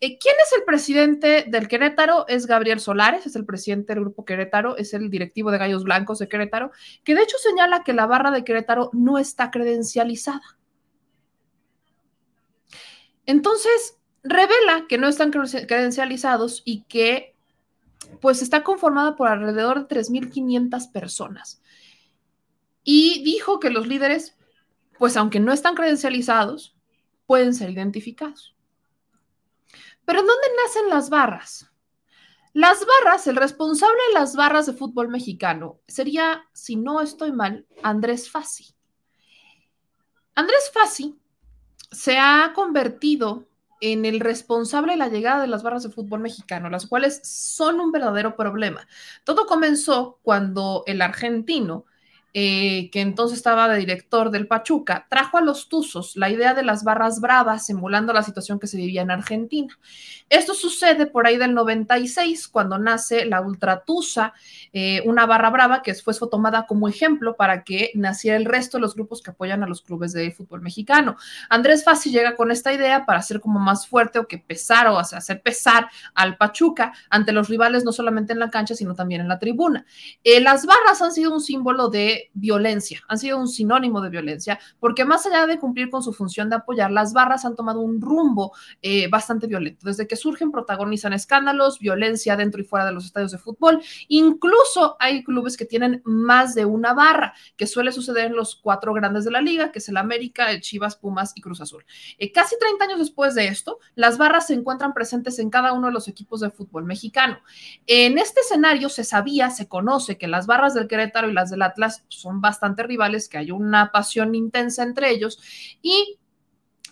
Eh, ¿Quién es el presidente del Querétaro? Es Gabriel Solares, es el presidente del Grupo Querétaro, es el directivo de Gallos Blancos de Querétaro, que de hecho señala que la barra de Querétaro no está credencializada. Entonces, revela que no están credencializados y que pues está conformada por alrededor de 3.500 personas. Y dijo que los líderes, pues aunque no están credencializados, pueden ser identificados. Pero ¿en dónde nacen las barras? Las barras, el responsable de las barras de fútbol mexicano sería, si no estoy mal, Andrés Fassi. Andrés Fassi se ha convertido en el responsable de la llegada de las barras de fútbol mexicano, las cuales son un verdadero problema. Todo comenzó cuando el argentino eh, que entonces estaba de director del Pachuca, trajo a los Tuzos la idea de las barras bravas, simulando la situación que se vivía en Argentina. Esto sucede por ahí del 96, cuando nace la Ultra Tusa, eh, una barra brava que fue tomada como ejemplo para que naciera el resto de los grupos que apoyan a los clubes de fútbol mexicano. Andrés Fassi llega con esta idea para hacer como más fuerte o que pesar o hacer pesar al Pachuca ante los rivales, no solamente en la cancha, sino también en la tribuna. Eh, las barras han sido un símbolo de violencia, han sido un sinónimo de violencia, porque más allá de cumplir con su función de apoyar, las barras han tomado un rumbo eh, bastante violento. Desde que surgen, protagonizan escándalos, violencia dentro y fuera de los estadios de fútbol. Incluso hay clubes que tienen más de una barra, que suele suceder en los cuatro grandes de la liga, que es el América, el Chivas, Pumas y Cruz Azul. Eh, casi 30 años después de esto, las barras se encuentran presentes en cada uno de los equipos de fútbol mexicano. En este escenario se sabía, se conoce que las barras del Querétaro y las del Atlas son bastante rivales, que hay una pasión intensa entre ellos y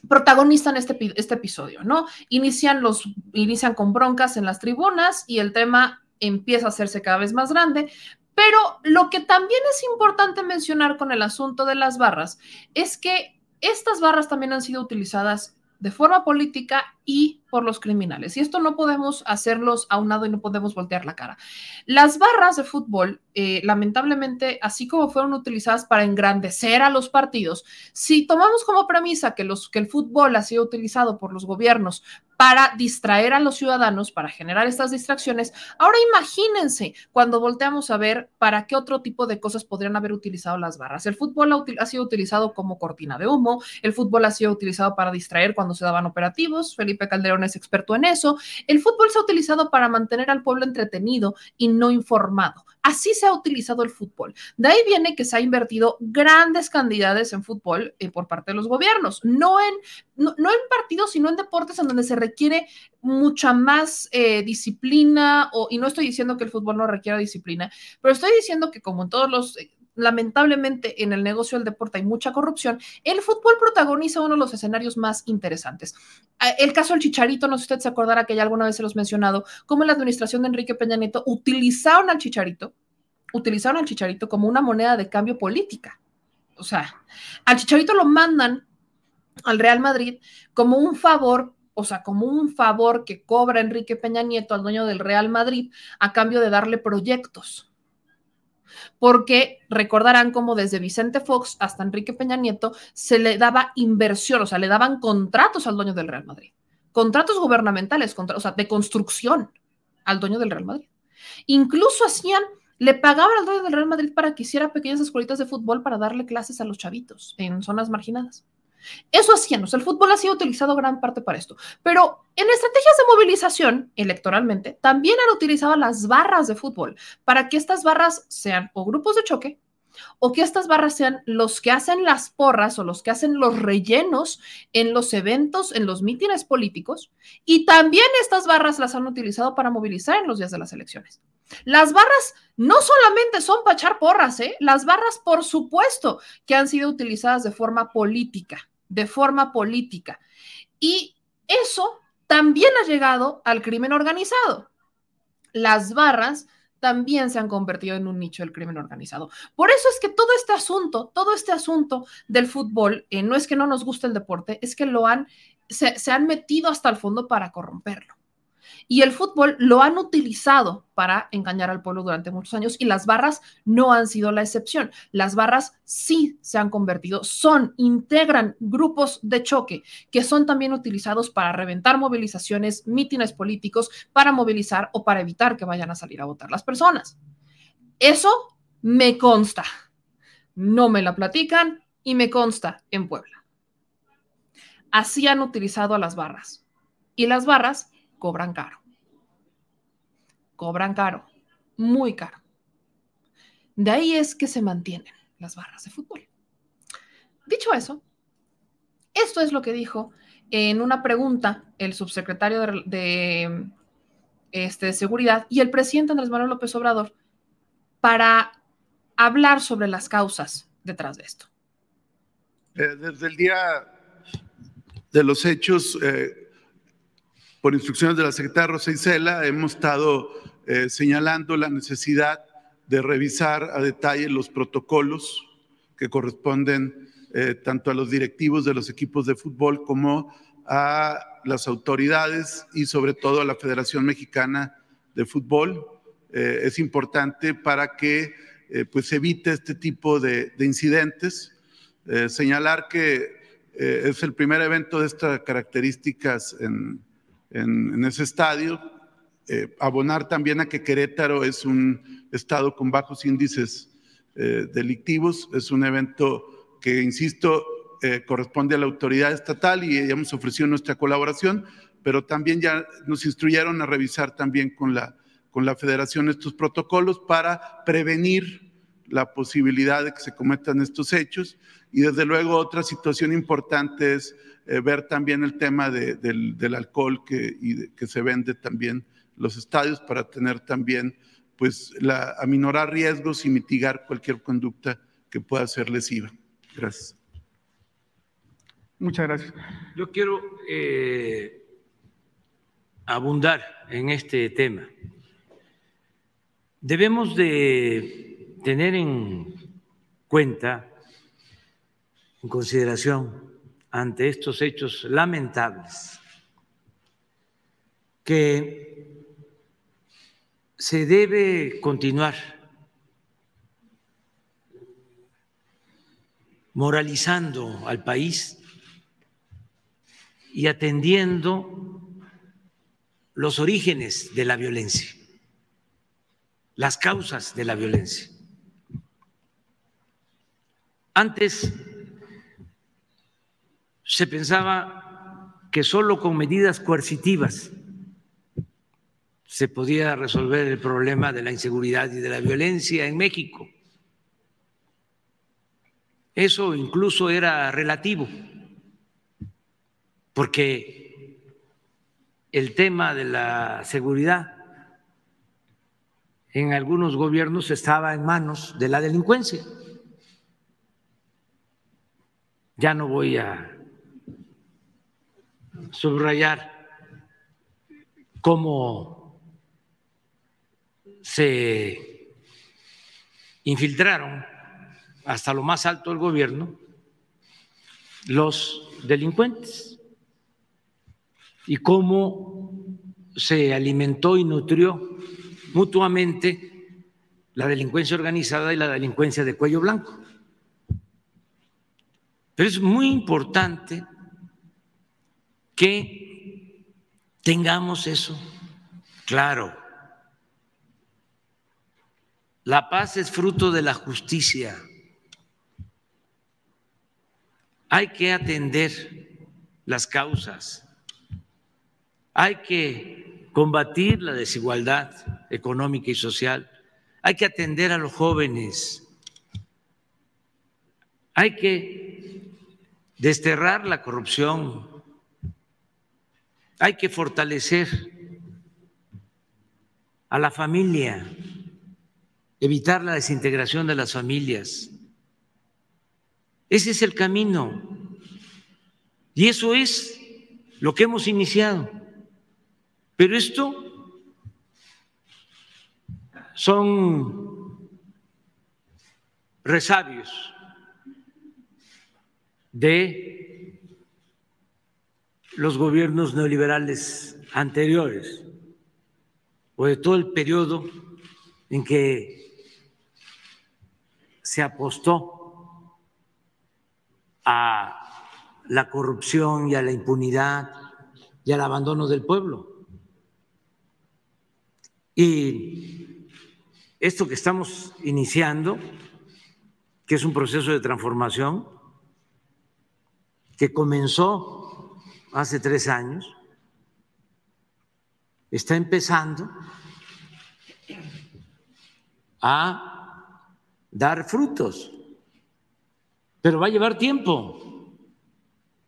protagonizan este, este episodio, ¿no? Inician, los, inician con broncas en las tribunas y el tema empieza a hacerse cada vez más grande, pero lo que también es importante mencionar con el asunto de las barras es que estas barras también han sido utilizadas de forma política y por los criminales. Y esto no podemos hacerlos a un lado y no podemos voltear la cara. Las barras de fútbol, eh, lamentablemente, así como fueron utilizadas para engrandecer a los partidos, si tomamos como premisa que, los, que el fútbol ha sido utilizado por los gobiernos para distraer a los ciudadanos, para generar estas distracciones, ahora imagínense cuando volteamos a ver para qué otro tipo de cosas podrían haber utilizado las barras. El fútbol ha, ha sido utilizado como cortina de humo, el fútbol ha sido utilizado para distraer cuando se daban operativos, Felipe Calderón es experto en eso. El fútbol se ha utilizado para mantener al pueblo entretenido y no informado. Así se ha utilizado el fútbol. De ahí viene que se ha invertido grandes cantidades en fútbol eh, por parte de los gobiernos, no en, no, en partidos, sino en deportes en donde se requiere mucha más eh, disciplina, y no estoy diciendo que el fútbol no requiera disciplina, pero estoy diciendo que como en todos los eh, lamentablemente en el negocio del deporte hay mucha corrupción, el fútbol protagoniza uno de los escenarios más interesantes. Ah, el caso del Chicharito, no sé si usted se acordará que ya alguna vez se los he mencionado, cómo en la administración de Enrique Peña Nieto utilizaron al Chicharito, utilizaron al Chicharito como una moneda de cambio política. O sea, al Chicharito lo mandan al Real Madrid como un favor o sea, como un favor que cobra Enrique Peña Nieto al dueño del Real Madrid a cambio de darle proyectos porque recordarán como desde Vicente Fox hasta Enrique Peña Nieto se le daba inversión, o sea, le daban contratos al dueño del Real Madrid, contratos gubernamentales, o sea, de construcción al dueño del Real Madrid. Incluso hacían, le pagaban al dueño del Real Madrid para que hiciera pequeñas escuelitas de fútbol para darle clases a los chavitos en zonas marginadas. Eso sea, el fútbol ha sido utilizado gran parte para esto. Pero en estrategias de movilización, electoralmente, también han utilizado las barras de fútbol para que estas barras sean o grupos de choque o que estas barras sean los que hacen las porras o los que hacen los rellenos en los eventos, en los mítines políticos, y también estas barras las han utilizado para movilizar en los días de las elecciones. Las barras no solamente son para echar porras, ¿eh? las barras, por supuesto, que han sido utilizadas de forma política de forma política. Y eso también ha llegado al crimen organizado. Las barras también se han convertido en un nicho del crimen organizado. Por eso es que todo este asunto, todo este asunto del fútbol, eh, no es que no nos guste el deporte, es que lo han, se han metido hasta el fondo para corromperlo. Y el fútbol lo han utilizado para engañar al pueblo durante muchos años y las barras no han sido la excepción. Las barras sí se han convertido, son, integran grupos de choque que son también utilizados para reventar movilizaciones, mítines políticos, para movilizar o para evitar que vayan a salir a votar las personas. Eso me consta. No me la platican y me consta en Puebla. Así han utilizado a las barras. Y las barras cobran caro. Cobran caro, muy caro. De ahí es que se mantienen las barras de fútbol. Dicho eso, esto es lo que dijo en una pregunta el subsecretario de, este, Seguridad y el presidente Andrés Manuel López Obrador para hablar sobre las causas detrás de esto. Eh, desde el día de los hechos, eh, por instrucciones de la secretaria Rosa Isela, hemos estado eh, señalando la necesidad de revisar a detalle los protocolos que corresponden eh, tanto a los directivos de los equipos de fútbol como a las autoridades y sobre todo a la Federación Mexicana de Fútbol. Eh, es importante para que eh, pues evite este tipo de, de incidentes. Eh, señalar que eh, es el primer evento de estas características en, en, en ese estadio. Eh, abonar también a que Querétaro es un estado con bajos índices eh, delictivos. Es un evento que, insisto, eh, corresponde a la autoridad estatal y ya hemos ofrecido nuestra colaboración, pero también ya nos instruyeron a revisar también con la, con la federación estos protocolos para prevenir la posibilidad de que se cometan estos hechos. Y desde luego otra situación importante es eh, ver también el tema de, del, del, alcohol que, y de, que se vende también los estadios para tener también, pues, la, aminorar riesgos y mitigar cualquier conducta que pueda ser lesiva. Gracias. Muchas gracias. Yo quiero eh, abundar en este tema. Debemos de tener en cuenta, en consideración, ante estos hechos lamentables, que se debe continuar moralizando al país y atendiendo los orígenes de la violencia, las causas de la violencia. Antes se pensaba que solo con medidas coercitivas se podía resolver el problema de la inseguridad y de la violencia en México. Eso incluso era relativo porque el tema de la seguridad en algunos gobiernos estaba en manos de la delincuencia. Ya no voy a subrayar cómo se infiltraron hasta lo más alto del gobierno los delincuentes y cómo se alimentó y nutrió mutuamente la delincuencia organizada y la delincuencia de cuello blanco. Pero es muy importante que tengamos eso claro. La paz es fruto de la justicia. Hay que atender las causas hay que combatir la desigualdad económica y social. Hay que atender a los jóvenes. Hay que desterrar la corrupción. Hay que fortalecer a la familia, evitar la desintegración de las familias. Ese es el camino. Y eso es lo que hemos iniciado. Pero esto son resabios de los gobiernos neoliberales anteriores o de todo el periodo en que se apostó a la corrupción y a la impunidad y al abandono del pueblo. Y esto que estamos iniciando, que es un proceso de transformación, que comenzó hace tres años, está empezando a dar frutos, pero va a llevar tiempo,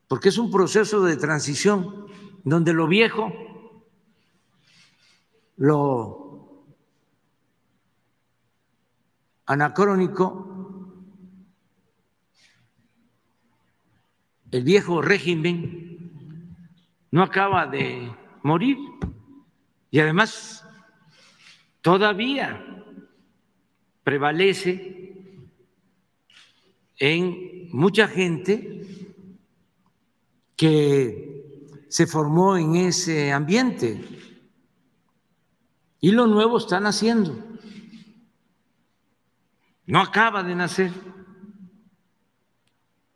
porque es un proceso de transición donde lo viejo lo anacrónico el viejo régimen no acaba de morir y además todavía prevalece en mucha gente que se formó en ese ambiente y lo nuevo está naciendo. No acaba de nacer.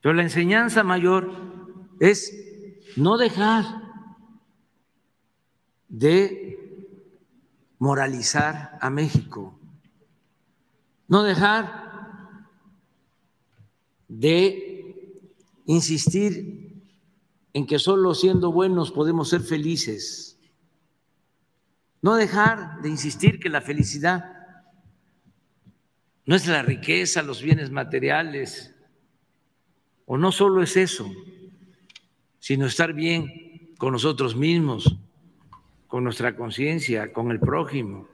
Pero la enseñanza mayor es no dejar de moralizar a México, no dejar de insistir en que solo siendo buenos podemos ser felices, no dejar de insistir que la felicidad no es la riqueza, los bienes materiales, o no solo es eso, sino estar bien con nosotros mismos, con nuestra conciencia, con el prójimo.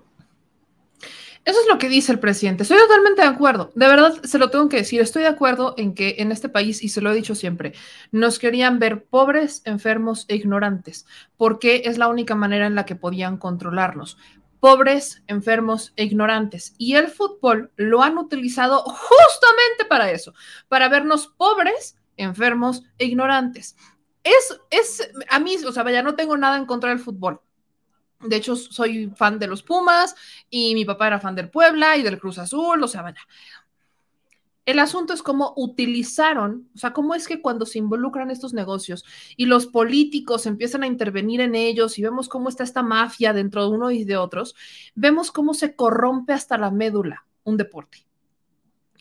Eso es lo que dice el presidente. Estoy totalmente de acuerdo. De verdad, se lo tengo que decir. Estoy de acuerdo en que en este país, y se lo he dicho siempre, nos querían ver pobres, enfermos e ignorantes, porque es la única manera en la que podían controlarnos pobres, enfermos e ignorantes. Y el fútbol lo han utilizado justamente para eso, para vernos pobres, enfermos e ignorantes. Es, es, a mí, o sea, vaya, no tengo nada en contra del fútbol. De hecho, soy fan de los Pumas y mi papá era fan del Puebla y del Cruz Azul, o sea, vaya. El asunto es cómo utilizaron, o sea, cómo es que cuando se involucran estos negocios y los políticos empiezan a intervenir en ellos y vemos cómo está esta mafia dentro de uno y de otros, vemos cómo se corrompe hasta la médula un deporte.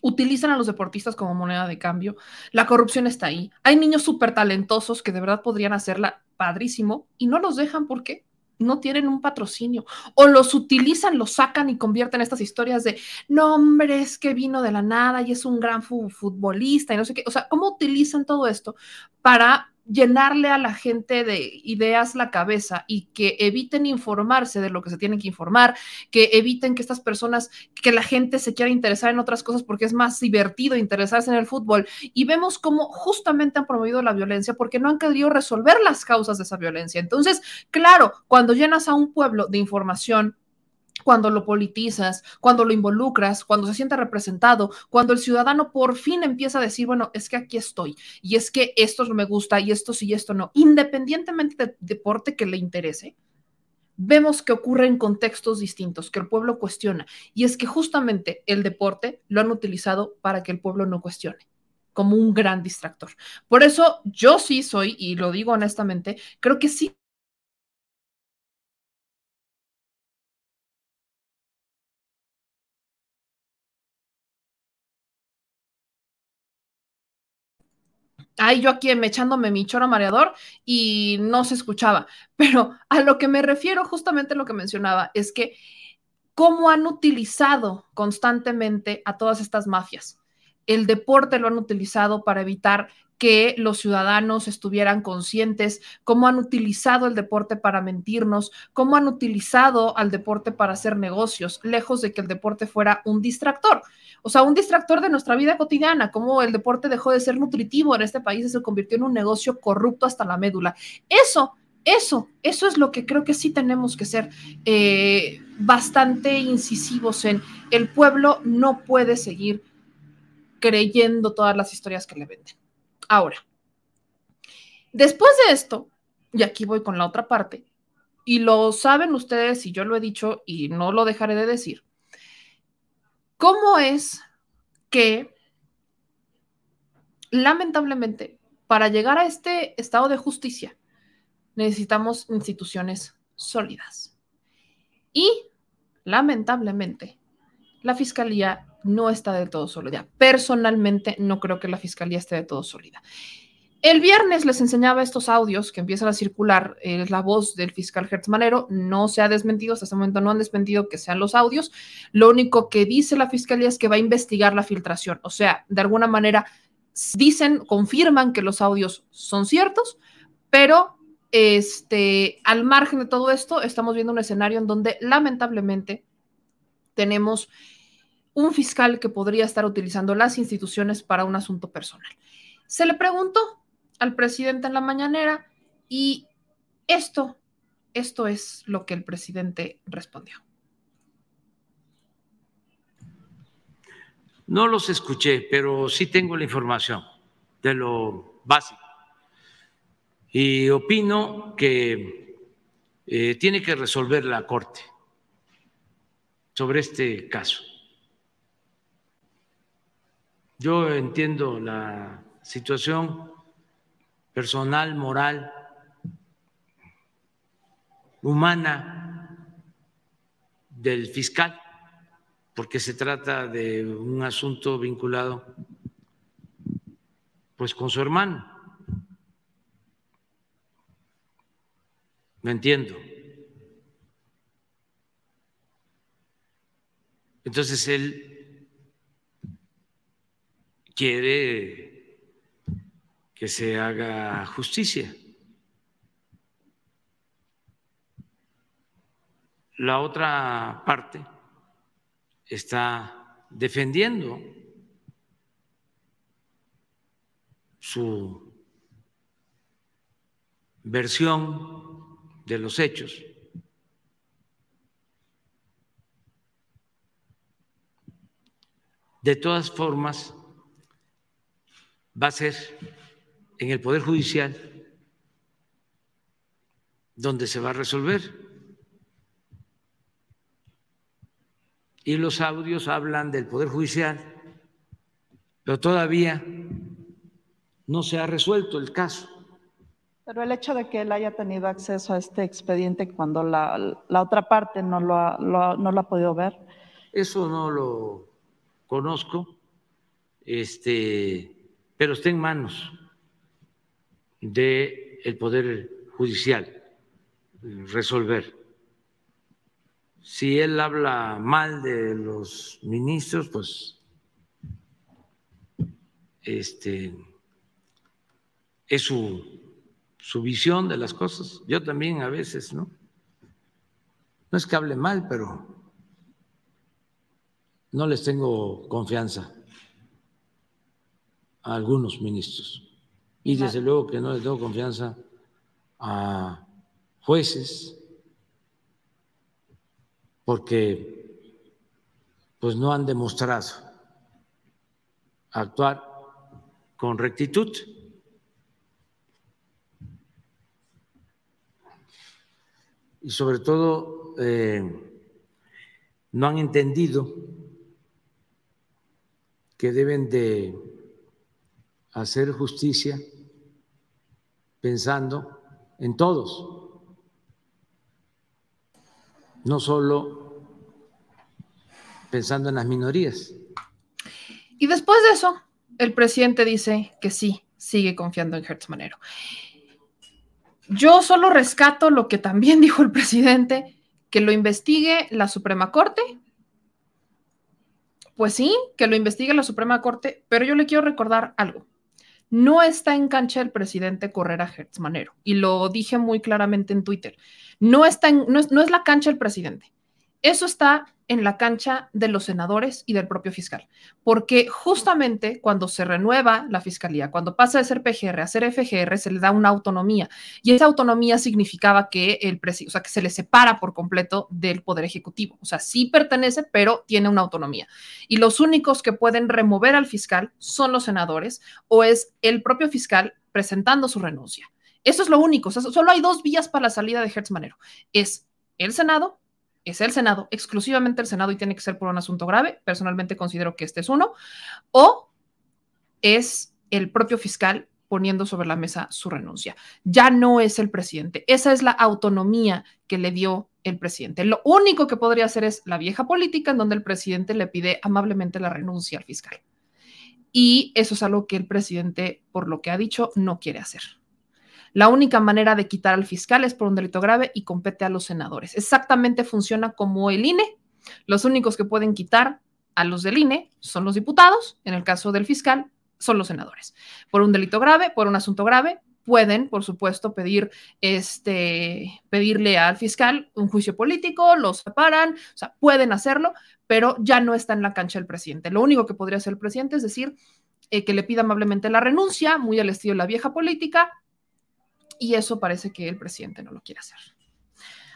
Utilizan a los deportistas como moneda de cambio. La corrupción está ahí. Hay niños súper talentosos que de verdad podrían hacerla padrísimo y no los dejan. ¿Por qué? No tienen un patrocinio o los utilizan, los sacan y convierten estas historias de, no, hombre, es que vino de la nada y es un gran futbolista y no sé qué. O sea, ¿cómo utilizan todo esto para llenarle a la gente de ideas la cabeza y que eviten informarse de lo que se tienen que informar, que eviten que estas personas, que la gente se quiera interesar en otras cosas porque es más divertido interesarse en el fútbol. Y vemos cómo justamente han promovido la violencia porque no han querido resolver las causas de esa violencia. Entonces, claro, cuando llenas a un pueblo de información, cuando lo politizas, cuando lo involucras, cuando se siente representado, cuando el ciudadano por fin empieza a decir, bueno, es que aquí estoy y es que esto no me gusta y esto sí y esto no, independientemente del deporte que le interese, vemos que ocurre en contextos distintos, que el pueblo cuestiona. Y es que justamente el deporte lo han utilizado para que el pueblo no cuestione como un gran distractor. Por eso yo sí soy, y lo digo honestamente, creo que sí Ahí yo aquí me echándome mi choro mareador y no se escuchaba. Pero a lo que me refiero, justamente lo que mencionaba, es que cómo han utilizado constantemente a todas estas mafias. El deporte lo han utilizado para evitar que los ciudadanos estuvieran conscientes, cómo han utilizado el deporte para mentirnos, cómo han utilizado al deporte para hacer negocios, lejos de que el deporte fuera un distractor. O sea, un distractor de nuestra vida cotidiana, cómo el deporte dejó de ser nutritivo en este país y se convirtió en un negocio corrupto hasta la médula. Eso, eso, eso es lo que creo que sí tenemos que ser eh, bastante incisivos en. El pueblo no puede seguir creyendo todas las historias que le venden. Ahora, después de esto, y aquí voy con la otra parte, y lo saben ustedes y yo lo he dicho y no lo dejaré de decir, ¿Cómo es que lamentablemente para llegar a este estado de justicia necesitamos instituciones sólidas? Y lamentablemente la fiscalía no está del todo sólida. Personalmente no creo que la fiscalía esté de todo sólida. El viernes les enseñaba estos audios que empiezan a circular, es la voz del fiscal Hertz Manero, no se ha desmentido, hasta este momento no han desmentido que sean los audios, lo único que dice la fiscalía es que va a investigar la filtración, o sea, de alguna manera dicen, confirman que los audios son ciertos, pero este, al margen de todo esto, estamos viendo un escenario en donde lamentablemente tenemos un fiscal que podría estar utilizando las instituciones para un asunto personal. Se le preguntó al presidente en la mañanera y esto, esto es lo que el presidente respondió. No los escuché, pero sí tengo la información de lo básico. Y opino que eh, tiene que resolver la Corte sobre este caso. Yo entiendo la situación personal, moral, humana del fiscal porque se trata de un asunto vinculado pues con su hermano. ¿Me entiendo? Entonces él quiere que se haga justicia. La otra parte está defendiendo su versión de los hechos. De todas formas, va a ser en el Poder Judicial donde se va a resolver. y los audios hablan del Poder Judicial, pero todavía no se ha resuelto el caso. Pero el hecho de que él haya tenido acceso a este expediente cuando la, otra parte no lo, ha, no lo ha podido ver. Eso no lo conozco, este, pero está en manos del Poder Judicial resolver si él habla mal de los ministros, pues este es su, su visión de las cosas. Yo también a veces, ¿no? No es que hable mal, pero no les tengo confianza a algunos ministros. Y desde luego que no les tengo confianza a jueces porque pues no han demostrado actuar con rectitud. Y sobre todo eh, no han entendido que deben de hacer justicia pensando en todos no solo pensando en las minorías. Y después de eso, el presidente dice que sí, sigue confiando en Hertz Manero. Yo solo rescato lo que también dijo el presidente, que lo investigue la Suprema Corte. Pues sí, que lo investigue la Suprema Corte, pero yo le quiero recordar algo. No está en cancha el presidente correr a Hertz Manero, y lo dije muy claramente en Twitter. No, está no, es, no es la cancha el presidente. Eso está en la cancha de los senadores y del propio fiscal, porque justamente cuando se renueva la fiscalía, cuando pasa de ser PGR a ser FGR, se le da una autonomía y esa autonomía significaba que el o sea, que se le separa por completo del poder ejecutivo, o sea, sí pertenece, pero tiene una autonomía. Y los únicos que pueden remover al fiscal son los senadores o es el propio fiscal presentando su renuncia. Eso es lo único, solo hay dos vías para la salida de Hertz Manero. Es el Senado es el Senado, exclusivamente el Senado y tiene que ser por un asunto grave, personalmente considero que este es uno, o es el propio fiscal poniendo sobre la mesa su renuncia. Ya no es el presidente, esa es la autonomía que le dio el presidente. Lo único que podría hacer es la vieja política en donde el presidente le pide amablemente la renuncia al fiscal. Y eso es algo que el presidente, por lo que ha dicho, no quiere hacer. La única manera de quitar al fiscal es por un delito grave y compete a los senadores. Exactamente funciona como el INE. Los únicos que pueden quitar a los del INE son los diputados, en el caso del fiscal son los senadores. Por un delito grave, por un asunto grave, pueden, por supuesto, pedir este pedirle al fiscal un juicio político, los separan, o sea, pueden hacerlo, pero ya no está en la cancha el presidente. Lo único que podría hacer el presidente es decir, eh, que le pida amablemente la renuncia, muy al estilo de la vieja política, y eso parece que el presidente no lo quiere hacer.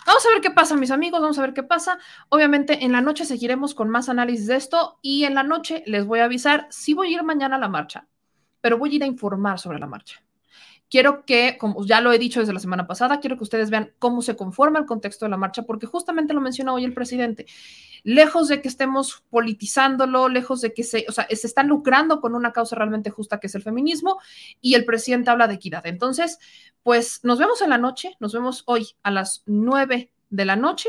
Vamos a ver qué pasa, mis amigos, vamos a ver qué pasa. Obviamente en la noche seguiremos con más análisis de esto y en la noche les voy a avisar, si voy a ir mañana a la marcha, pero voy a ir a informar sobre la marcha. Quiero que, como ya lo he dicho desde la semana pasada, quiero que ustedes vean cómo se conforma el contexto de la marcha, porque justamente lo menciona hoy el presidente. Lejos de que estemos politizándolo, lejos de que se, o sea, se están lucrando con una causa realmente justa que es el feminismo, y el presidente habla de equidad. Entonces, pues nos vemos en la noche, nos vemos hoy a las nueve de la noche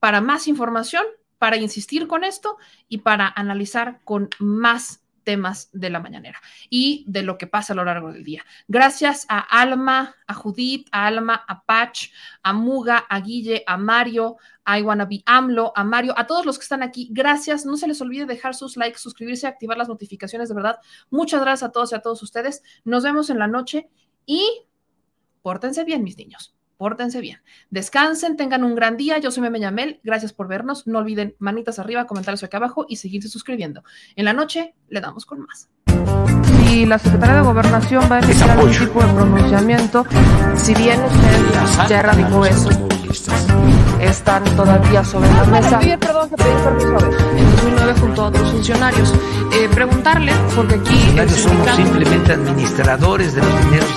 para más información, para insistir con esto y para analizar con más temas de la mañanera y de lo que pasa a lo largo del día. Gracias a Alma, a Judith, a Alma, a Patch, a Muga, a Guille, a Mario, a Iwanabi AMLO, a Mario, a todos los que están aquí. Gracias. No se les olvide dejar sus likes, suscribirse, activar las notificaciones. De verdad, muchas gracias a todos y a todos ustedes. Nos vemos en la noche y pórtense bien, mis niños pórtense bien. Descansen, tengan un gran día. Yo soy Meme Yamel. Gracias por vernos. No olviden manitas arriba, comentarios acá abajo y seguirse suscribiendo. En la noche le damos con más. Si la Secretaría de Gobernación va a emitir algún tipo de pronunciamiento, si bien usted ya erradicó eso, están todavía sobre la mesa. perdón, que pedí permiso En 2009 junto a otros funcionarios. Eh, preguntarle, porque aquí... Somos simplemente administradores de los dineros